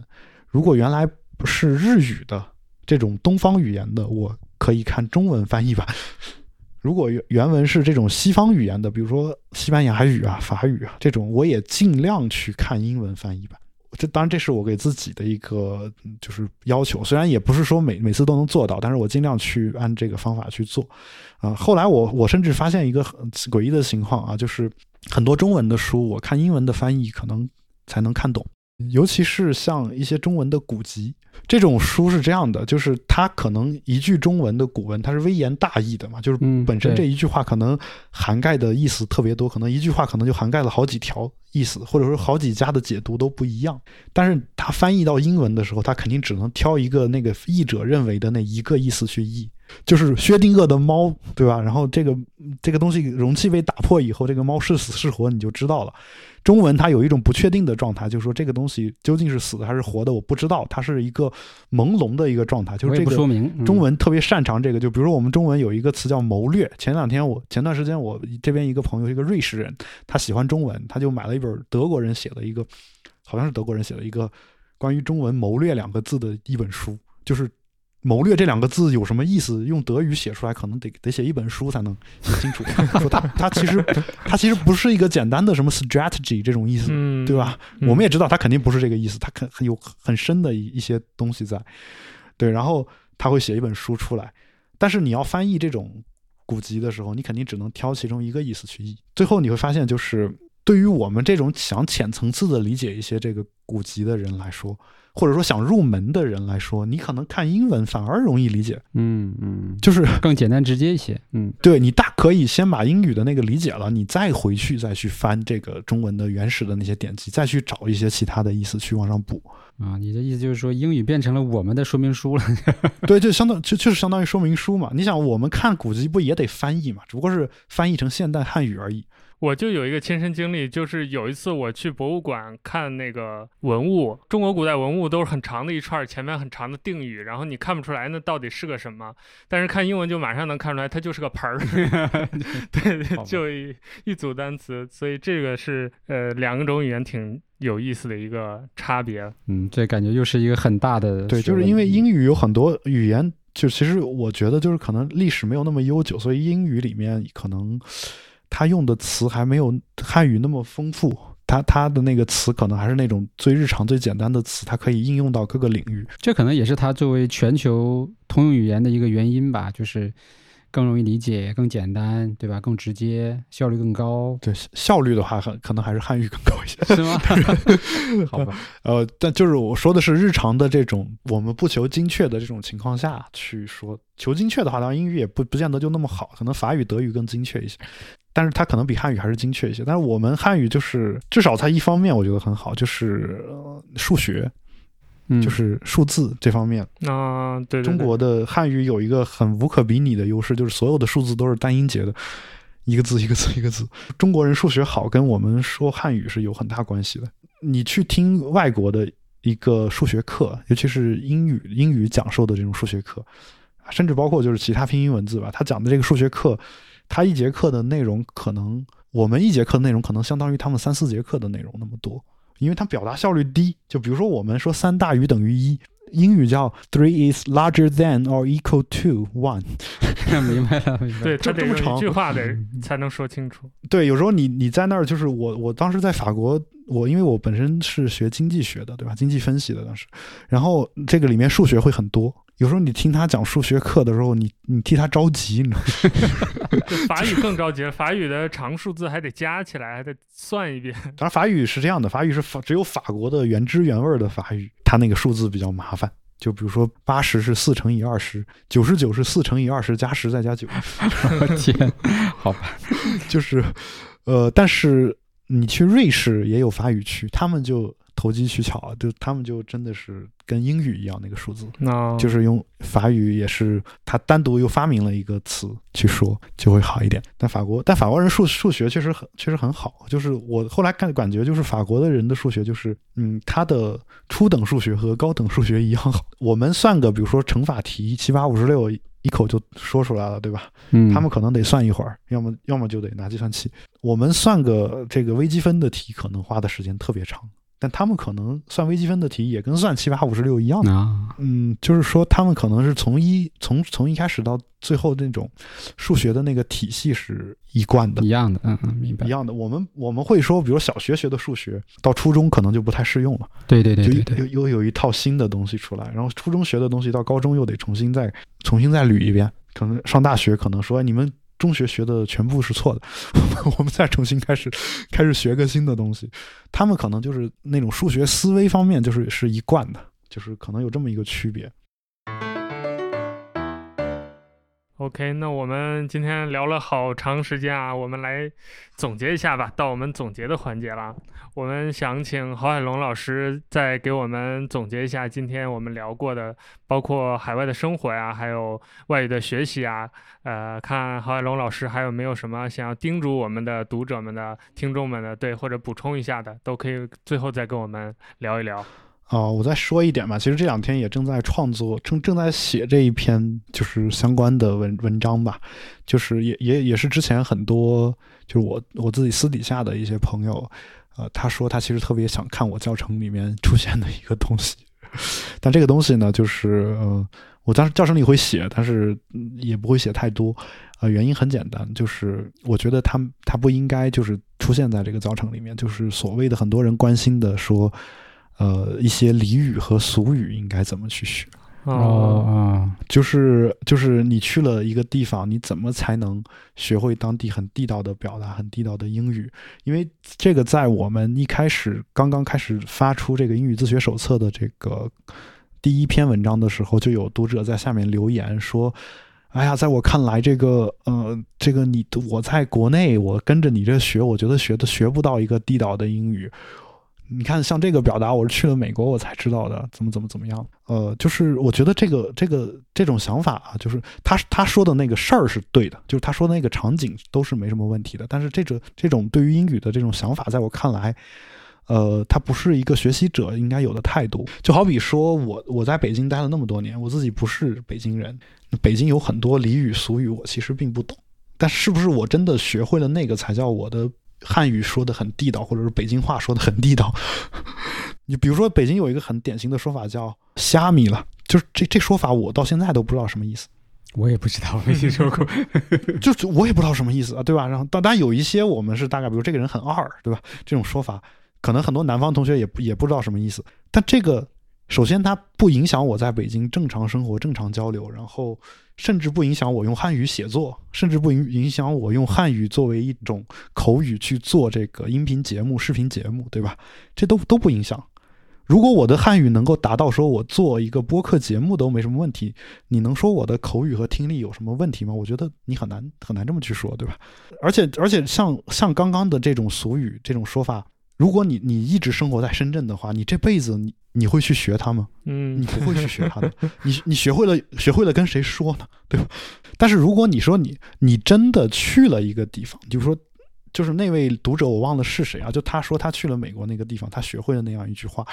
B: 如果原来不是日语的这种东方语言的，我可以看中文翻译版。如果原原文是这种西方语言的，比如说西班牙语啊、法语啊这种，我也尽量去看英文翻译版。这当然这是我给自己的一个就是要求，虽然也不是说每每次都能做到，但是我尽量去按这个方法去做。啊，后来我我甚至发现一个很诡异的情况啊，就是很多中文的书，我看英文的翻译可能才能看懂。尤其是像一些中文的古籍，这种书是这样的，就是它可能一句中文的古文，它是微言大义的嘛，就是本身这一句话可能涵盖的意思特别多，可能一句话可能就涵盖了好几条意思，或者说好几家的解读都不一样。但是它翻译到英文的时候，它肯定只能挑一个那个译者认为的那一个意思去译。就是薛定谔的猫，对吧？然后这个这个东西容器被打破以后，这个猫是死是活，你就知道了。中文它有一种不确定的状态，就是说这个东西究竟是死的还是活的，我不知道，它是一个朦胧的一个状态。就是这个
C: 说明
B: 中文特别擅长这个，就比如说我们中文有一个词叫谋略。前两天我前段时间我这边一个朋友，一个瑞士人，他喜欢中文，他就买了一本德国人写的一个，好像是德国人写的一个关于中文“谋略”两个字的一本书，就是。谋略这两个字有什么意思？用德语写出来可能得得写一本书才能写清楚。说它它其实它其实不是一个简单的什么 strategy 这种意思，对吧？我们也知道它肯定不是这个意思，它肯有很深的一一些东西在。对，然后他会写一本书出来，但是你要翻译这种古籍的时候，你肯定只能挑其中一个意思去译。最后你会发现，就是对于我们这种想浅层次的理解一些这个古籍的人来说。或者说想入门的人来说，你可能看英文反而容易理解。
C: 嗯嗯，
B: 就是
C: 更简单直接一些。嗯，
B: 对你大可以先把英语的那个理解了，你再回去再去翻这个中文的原始的那些典籍，再去找一些其他的意思去往上补。
C: 啊，你的意思就是说英语变成了我们的说明书了？
B: 对，就相当就就是相当于说明书嘛。你想，我们看古籍不也得翻译嘛？只不过是翻译成现代汉语而已。
A: 我就有一个亲身经历，就是有一次我去博物馆看那个文物，中国古代文物都是很长的一串，前面很长的定语，然后你看不出来那到底是个什么，但是看英文就马上能看出来，它就是个盆儿 对对，就一一组单词，所以这个是呃两种语言挺有意思的一个差别。
C: 嗯，这感觉又是一个很大的
B: 对，就是因为英语有很多语言，就其实我觉得就是可能历史没有那么悠久，所以英语里面可能。他用的词还没有汉语那么丰富，他他的那个词可能还是那种最日常、最简单的词，它可以应用到各个领域。
C: 这可能也是它作为全球通用语言的一个原因吧，就是更容易理解、更简单，对吧？更直接，效率更高。
B: 对，效率的话，很可能还是汉语更高一些，
C: 是吗？好吧。
B: 呃，但就是我说的是日常的这种，我们不求精确的这种情况下去说，求精确的话，当然英语也不不见得就那么好，可能法语、德语更精确一些。但是它可能比汉语还是精确一些。但是我们汉语就是至少它一方面我觉得很好，就是数学，就是数字这方面。
A: 啊，对。
B: 中国的汉语有一个很无可比拟的优势，就是所有的数字都是单音节的，一个字一个字一个字。中国人数学好，跟我们说汉语是有很大关系的。你去听外国的一个数学课，尤其是英语英语讲授的这种数学课，甚至包括就是其他拼音文字吧，他讲的这个数学课。他一节课的内容可能，我们一节课的内容可能相当于他们三四节课的内容那么多，因为他表达效率低。就比如说，我们说三大于等于一，英语叫 three is larger than or equal to one。
C: 明白了，明白了。
A: 对，这么长一句话得才能说清楚。
B: 对，有时候你你在那儿，就是我我当时在法国，我因为我本身是学经济学的，对吧？经济分析的当时，然后这个里面数学会很多。有时候你听他讲数学课的时候，你你替他着急，你知道
A: 吗？法语更着急，法语的长数字还得加起来，还得算一遍。
B: 当然，法语是这样的，法语是法只有法国的原汁原味的法语，它那个数字比较麻烦。就比如说，八十是四乘以二十，九十九是四乘以二十加十再加九。
C: 天，好吧，
B: 就是，呃，但是你去瑞士也有法语区，他们就。投机取巧，就他们就真的是跟英语一样那个数字，就是用法语也是，他单独又发明了一个词去说就会好一点。但法国，但法国人数数学确实很确实很好，就是我后来看感觉就是法国的人的数学就是，嗯，他的初等数学和高等数学一样好。我们算个比如说乘法题七八五十六一口就说出来了，对吧？
C: 嗯，
B: 他们可能得算一会儿，要么要么就得拿计算器。我们算个这个微积分的题，可能花的时间特别长。但他们可能算微积分的题也跟算七八五十六一样。的，嗯，就是说他们可能是从一从从一开始到最后那种数学的那个体系是一贯的，
C: 一样的，嗯嗯，明白，
B: 一样的。我们我们会说，比如小学学的数学到初中可能就不太适用了，
C: 对对对对对，
B: 又又有一套新的东西出来，然后初中学的东西到高中又得重新再重新再捋一遍，可能上大学可能说你们。中学学的全部是错的，我们再重新开始，开始学个新的东西。他们可能就是那种数学思维方面就是是一贯的，就是可能有这么一个区别。
A: OK，那我们今天聊了好长时间啊，我们来总结一下吧。到我们总结的环节了，我们想请郝海龙老师再给我们总结一下今天我们聊过的，包括海外的生活呀，还有外语的学习啊。呃，看郝海龙老师还有没有什么想要叮嘱我们的读者们的、听众们的，对，或者补充一下的，都可以最后再跟我们聊一聊。
B: 啊，我再说一点吧。其实这两天也正在创作，正正在写这一篇就是相关的文文章吧。就是也也也是之前很多就是我我自己私底下的一些朋友，呃，他说他其实特别想看我教程里面出现的一个东西。但这个东西呢，就是呃，我当时教程里会写，但是也不会写太多。呃，原因很简单，就是我觉得他他不应该就是出现在这个教程里面，就是所谓的很多人关心的说。呃，一些俚语和俗语应该怎么去学？
C: 哦，
B: 就是就是你去了一个地方，你怎么才能学会当地很地道的表达、很地道的英语？因为这个在我们一开始刚刚开始发出这个英语自学手册的这个第一篇文章的时候，就有读者在下面留言说：“哎呀，在我看来，这个呃，这个你我在国内，我跟着你这学，我觉得学的学不到一个地道的英语。”你看像这个表达，我是去了美国我才知道的，怎么怎么怎么样。呃，就是我觉得这个这个这种想法啊，就是他他说的那个事儿是对的，就是他说的那个场景都是没什么问题的。但是这种这种对于英语的这种想法，在我看来，呃，它不是一个学习者应该有的态度。就好比说我我在北京待了那么多年，我自己不是北京人，北京有很多俚语俗语，我其实并不懂。但是不是我真的学会了那个才叫我的汉语说的很地道，或者是北京话说的很地道？你比如说，北京有一个很典型的说法叫“虾米了”，就是这这说法，我到现在都不知道什么意思。
C: 我也不知道，没听说过。
B: 就是我也不知道什么意思啊，对吧？然后当然有一些我们是大概，比如这个人很二，对吧？这种说法，可能很多南方同学也也不知道什么意思。但这个首先它不影响我在北京正常生活、正常交流，然后。甚至不影响我用汉语写作，甚至不影影响我用汉语作为一种口语去做这个音频节目、视频节目，对吧？这都都不影响。如果我的汉语能够达到说我做一个播客节目都没什么问题，你能说我的口语和听力有什么问题吗？我觉得你很难很难这么去说，对吧？而且而且像像刚刚的这种俗语这种说法。如果你你一直生活在深圳的话，你这辈子你你会去学它吗？
A: 嗯，
B: 你不会去学它的。你你学会了学会了跟谁说呢？对吧？但是如果你说你你真的去了一个地方，就是说，就是那位读者我忘了是谁啊？就他说他去了美国那个地方，他学会了那样一句话，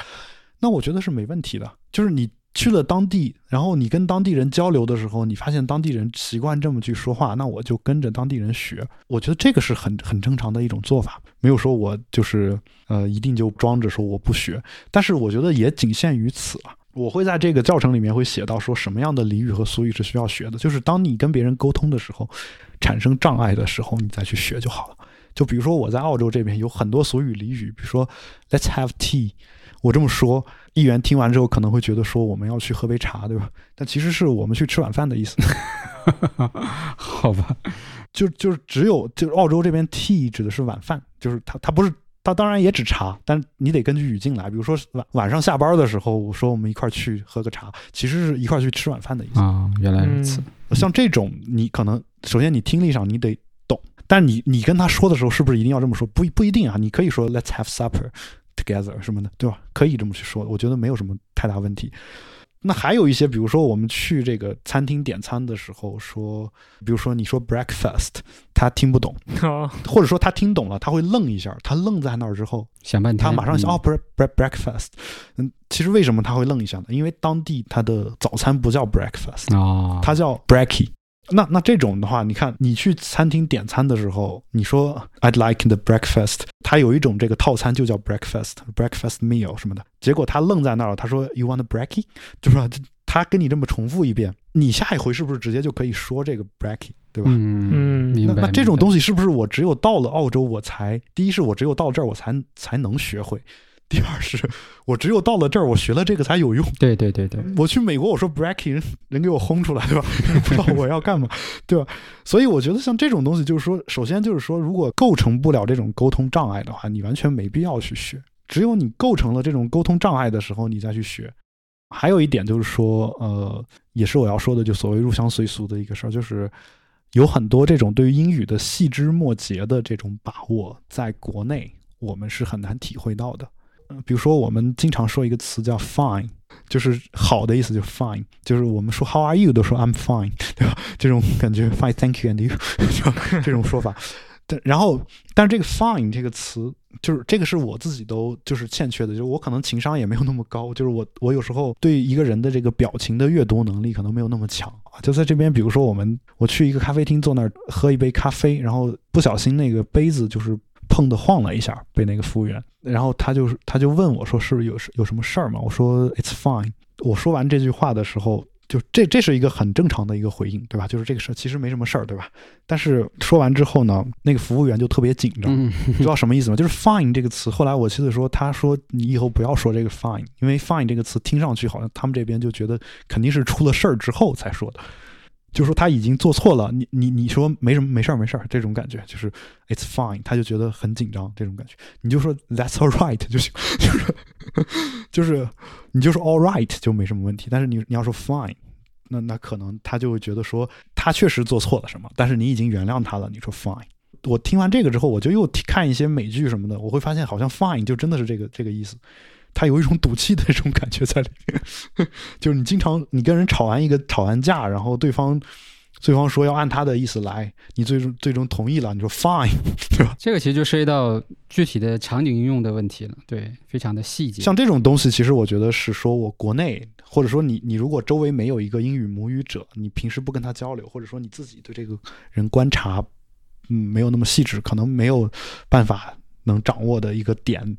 B: 那我觉得是没问题的。就是你。去了当地，然后你跟当地人交流的时候，你发现当地人习惯这么去说话，那我就跟着当地人学。我觉得这个是很很正常的一种做法，没有说我就是呃一定就装着说我不学。但是我觉得也仅限于此了。我会在这个教程里面会写到说什么样的俚语和俗语是需要学的，就是当你跟别人沟通的时候产生障碍的时候，你再去学就好了。就比如说我在澳洲这边有很多俗语俚语，比如说 Let's have tea。我这么说，议员听完之后可能会觉得说我们要去喝杯茶，对吧？但其实是我们去吃晚饭的意思。
C: 好吧，
B: 就就是只有就是澳洲这边 tea 指的是晚饭，就是它它不是它当然也指茶，但你得根据语境来。比如说晚晚上下班的时候，我说我们一块去喝个茶，其实是一块去吃晚饭的意思
C: 啊。原来如此。
B: 像这种你可能首先你听力上你得懂，但你你跟他说的时候是不是一定要这么说？不不一定啊，你可以说 Let's have supper。Together 什么的，对吧？可以这么去说，我觉得没有什么太大问题。那还有一些，比如说我们去这个餐厅点餐的时候，说，比如说你说 breakfast，他听不懂，或者说他听懂了，他会愣一下，他愣在那儿之后
C: 想半天，
B: 他马上想哦，break break breakfast。嗯，其实为什么他会愣一下呢？因为当地他的早餐不叫 breakfast
C: 啊，
B: 它叫 breaky。那那这种的话，你看你去餐厅点餐的时候，你说 I'd like the breakfast，他有一种这个套餐就叫 breakfast，breakfast meal 什么的，结果他愣在那儿，他说 You want e a k y 就是说他跟你这么重复一遍，你下一回是不是直接就可以说这个 b r e a k y 对吧？
C: 嗯，明
B: 白。那那这种东西是不是我只有到了澳洲我才，第一是我只有到这儿我才才能学会。第二是，我只有到了这儿，我学了这个才有用。
C: 对对对对，
B: 我去美国，我说 breaking 人人给我轰出来，对吧？不知道我要干嘛，对吧？所以我觉得像这种东西，就是说，首先就是说，如果构成不了这种沟通障碍的话，你完全没必要去学。只有你构成了这种沟通障碍的时候，你再去学。还有一点就是说，呃，也是我要说的，就所谓入乡随俗的一个事儿，就是有很多这种对于英语的细枝末节的这种把握，在国内我们是很难体会到的。比如说，我们经常说一个词叫 “fine”，就是好的意思，就 fine。就是我们说 “How are you” 都说 “I'm fine”，对吧？这种感觉 “Fine，thank you and you”，这种说法。但然后，但是这个 “fine” 这个词，就是这个是我自己都就是欠缺的，就是我可能情商也没有那么高，就是我我有时候对一个人的这个表情的阅读能力可能没有那么强。就在这边，比如说我们我去一个咖啡厅坐那儿喝一杯咖啡，然后不小心那个杯子就是。碰的晃了一下，被那个服务员，然后他就是他就问我说：“是不是有有什么事儿吗？”我说：“It's fine。”我说完这句话的时候，就这这是一个很正常的一个回应，对吧？就是这个事儿其实没什么事儿，对吧？但是说完之后呢，那个服务员就特别紧张，你知道什么意思吗？就是 “fine” 这个词。后来我妻子说：“他说你以后不要说这个 ‘fine’，因为 ‘fine’ 这个词听上去好像他们这边就觉得肯定是出了事儿之后才说的。”就说他已经做错了，你你你说没什么没事儿没事儿这种感觉就是 it's fine，他就觉得很紧张这种感觉，你就说 that's all right 就行，就是就是你就说 all right 就没什么问题，但是你你要说 fine，那那可能他就会觉得说他确实做错了什么，但是你已经原谅他了，你说 fine，我听完这个之后，我就又看一些美剧什么的，我会发现好像 fine 就真的是这个这个意思。他有一种赌气的这种感觉在里面，就是你经常你跟人吵完一个吵完架，然后对方对方说要按他的意思来，你最终最终同意了，你说 fine，对吧？
C: 这个其实就涉及到具体的场景应用的问题了，对，非常的细节。
B: 像这种东西，其实我觉得是说我国内，或者说你你如果周围没有一个英语母语者，你平时不跟他交流，或者说你自己对这个人观察，嗯，没有那么细致，可能没有办法能掌握的一个点。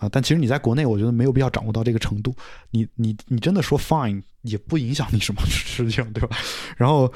B: 啊，但其实你在国内，我觉得没有必要掌握到这个程度。你你你真的说 fine 也不影响你什么 事情，对吧？然后，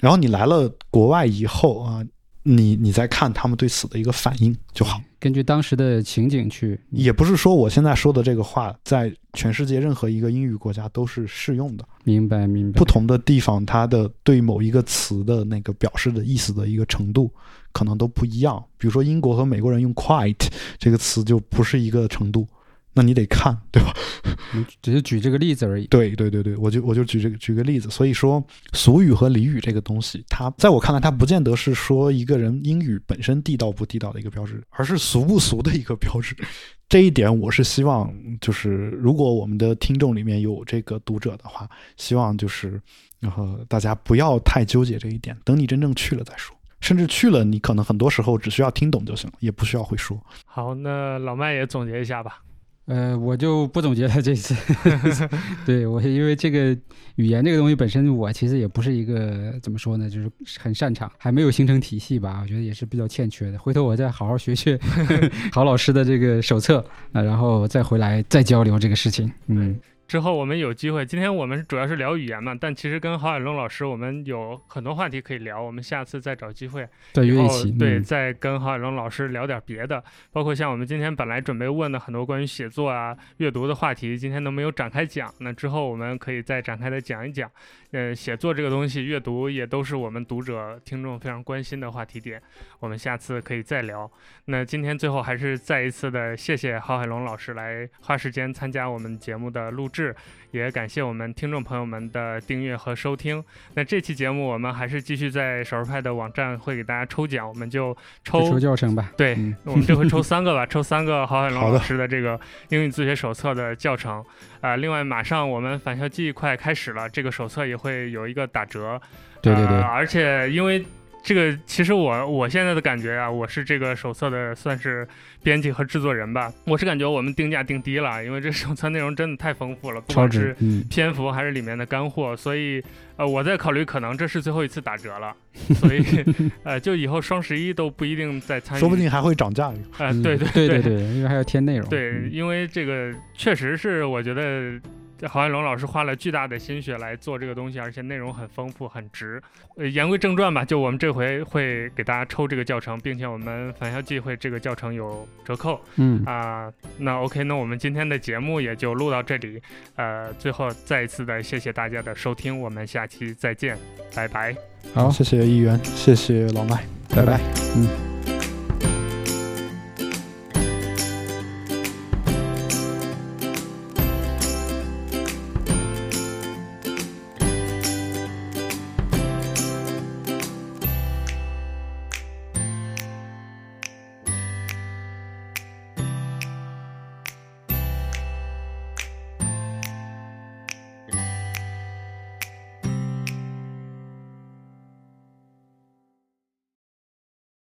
B: 然后你来了国外以后啊，你你再看他们对此的一个反应就好。
C: 根据当时的情景去，
B: 也不是说我现在说的这个话在全世界任何一个英语国家都是适用的。
C: 明白明白。
B: 不同的地方，它的对某一个词的那个表示的意思的一个程度。可能都不一样，比如说英国和美国人用 “quite” 这个词就不是一个程度，那你得看，对吧？
C: 只是举这个例子而已。
B: 对对对对，我就我就举这个举个例子。所以说，俗语和俚语这个东西，它在我看来，它不见得是说一个人英语本身地道不地道的一个标志，而是俗不俗的一个标志。这一点，我是希望，就是如果我们的听众里面有这个读者的话，希望就是然后大家不要太纠结这一点，等你真正去了再说。甚至去了，你可能很多时候只需要听懂就行了，也不需要会说。
A: 好，那老麦也总结一下吧。
C: 呃，我就不总结了这次。对我，因为这个语言这个东西本身，我其实也不是一个怎么说呢，就是很擅长，还没有形成体系吧。我觉得也是比较欠缺的。回头我再好好学学 郝老师的这个手册啊，然后再回来再交流这个事情。嗯。
A: 之后我们有机会，今天我们主要是聊语言嘛，但其实跟郝海龙老师我们有很多话题可以聊，我们下次再找机会
C: 再约一起，
A: 对，再跟郝海龙老师聊点别的，包括像我们今天本来准备问的很多关于写作啊、阅读的话题，今天都没有展开讲，那之后我们可以再展开的讲一讲。呃，写作这个东西，阅读也都是我们读者、听众非常关心的话题点。我们下次可以再聊。那今天最后还是再一次的谢谢郝海龙老师来花时间参加我们节目的录制，也感谢我们听众朋友们的订阅和收听。那这期节目我们还是继续在少数派的网站会给大家抽奖，我们就抽
C: 教程吧。
A: 对，我们这回抽 三个吧，抽三个郝海龙老师的这个英语自学手册的教程。啊，另外马上我们返校季快开始了，这个手册也会有一个打折，
C: 对对对，
A: 而且因为。这个其实我我现在的感觉啊，我是这个手册的算是编辑和制作人吧。我是感觉我们定价定低了，因为这手册内容真的太丰富了，不管是篇幅还是里面的干货。所以呃，我在考虑可能这是最后一次打折了，所以呃，就以后双十一都不一定再参与，
B: 说不定还会涨价。
A: 呃，对
C: 对
A: 对
C: 对对，因为还要添内容。
A: 对，因为这个确实是我觉得。这郝海龙老师花了巨大的心血来做这个东西，而且内容很丰富，很值。呃，言归正传吧，就我们这回会给大家抽这个教程，并且我们返校季会这个教程有折扣。
C: 嗯
A: 啊，那 OK，那我们今天的节目也就录到这里。呃，最后再一次的谢谢大家的收听，我们下期再见，拜拜。
B: 好，谢谢议员，谢谢老麦，拜拜。
C: 嗯。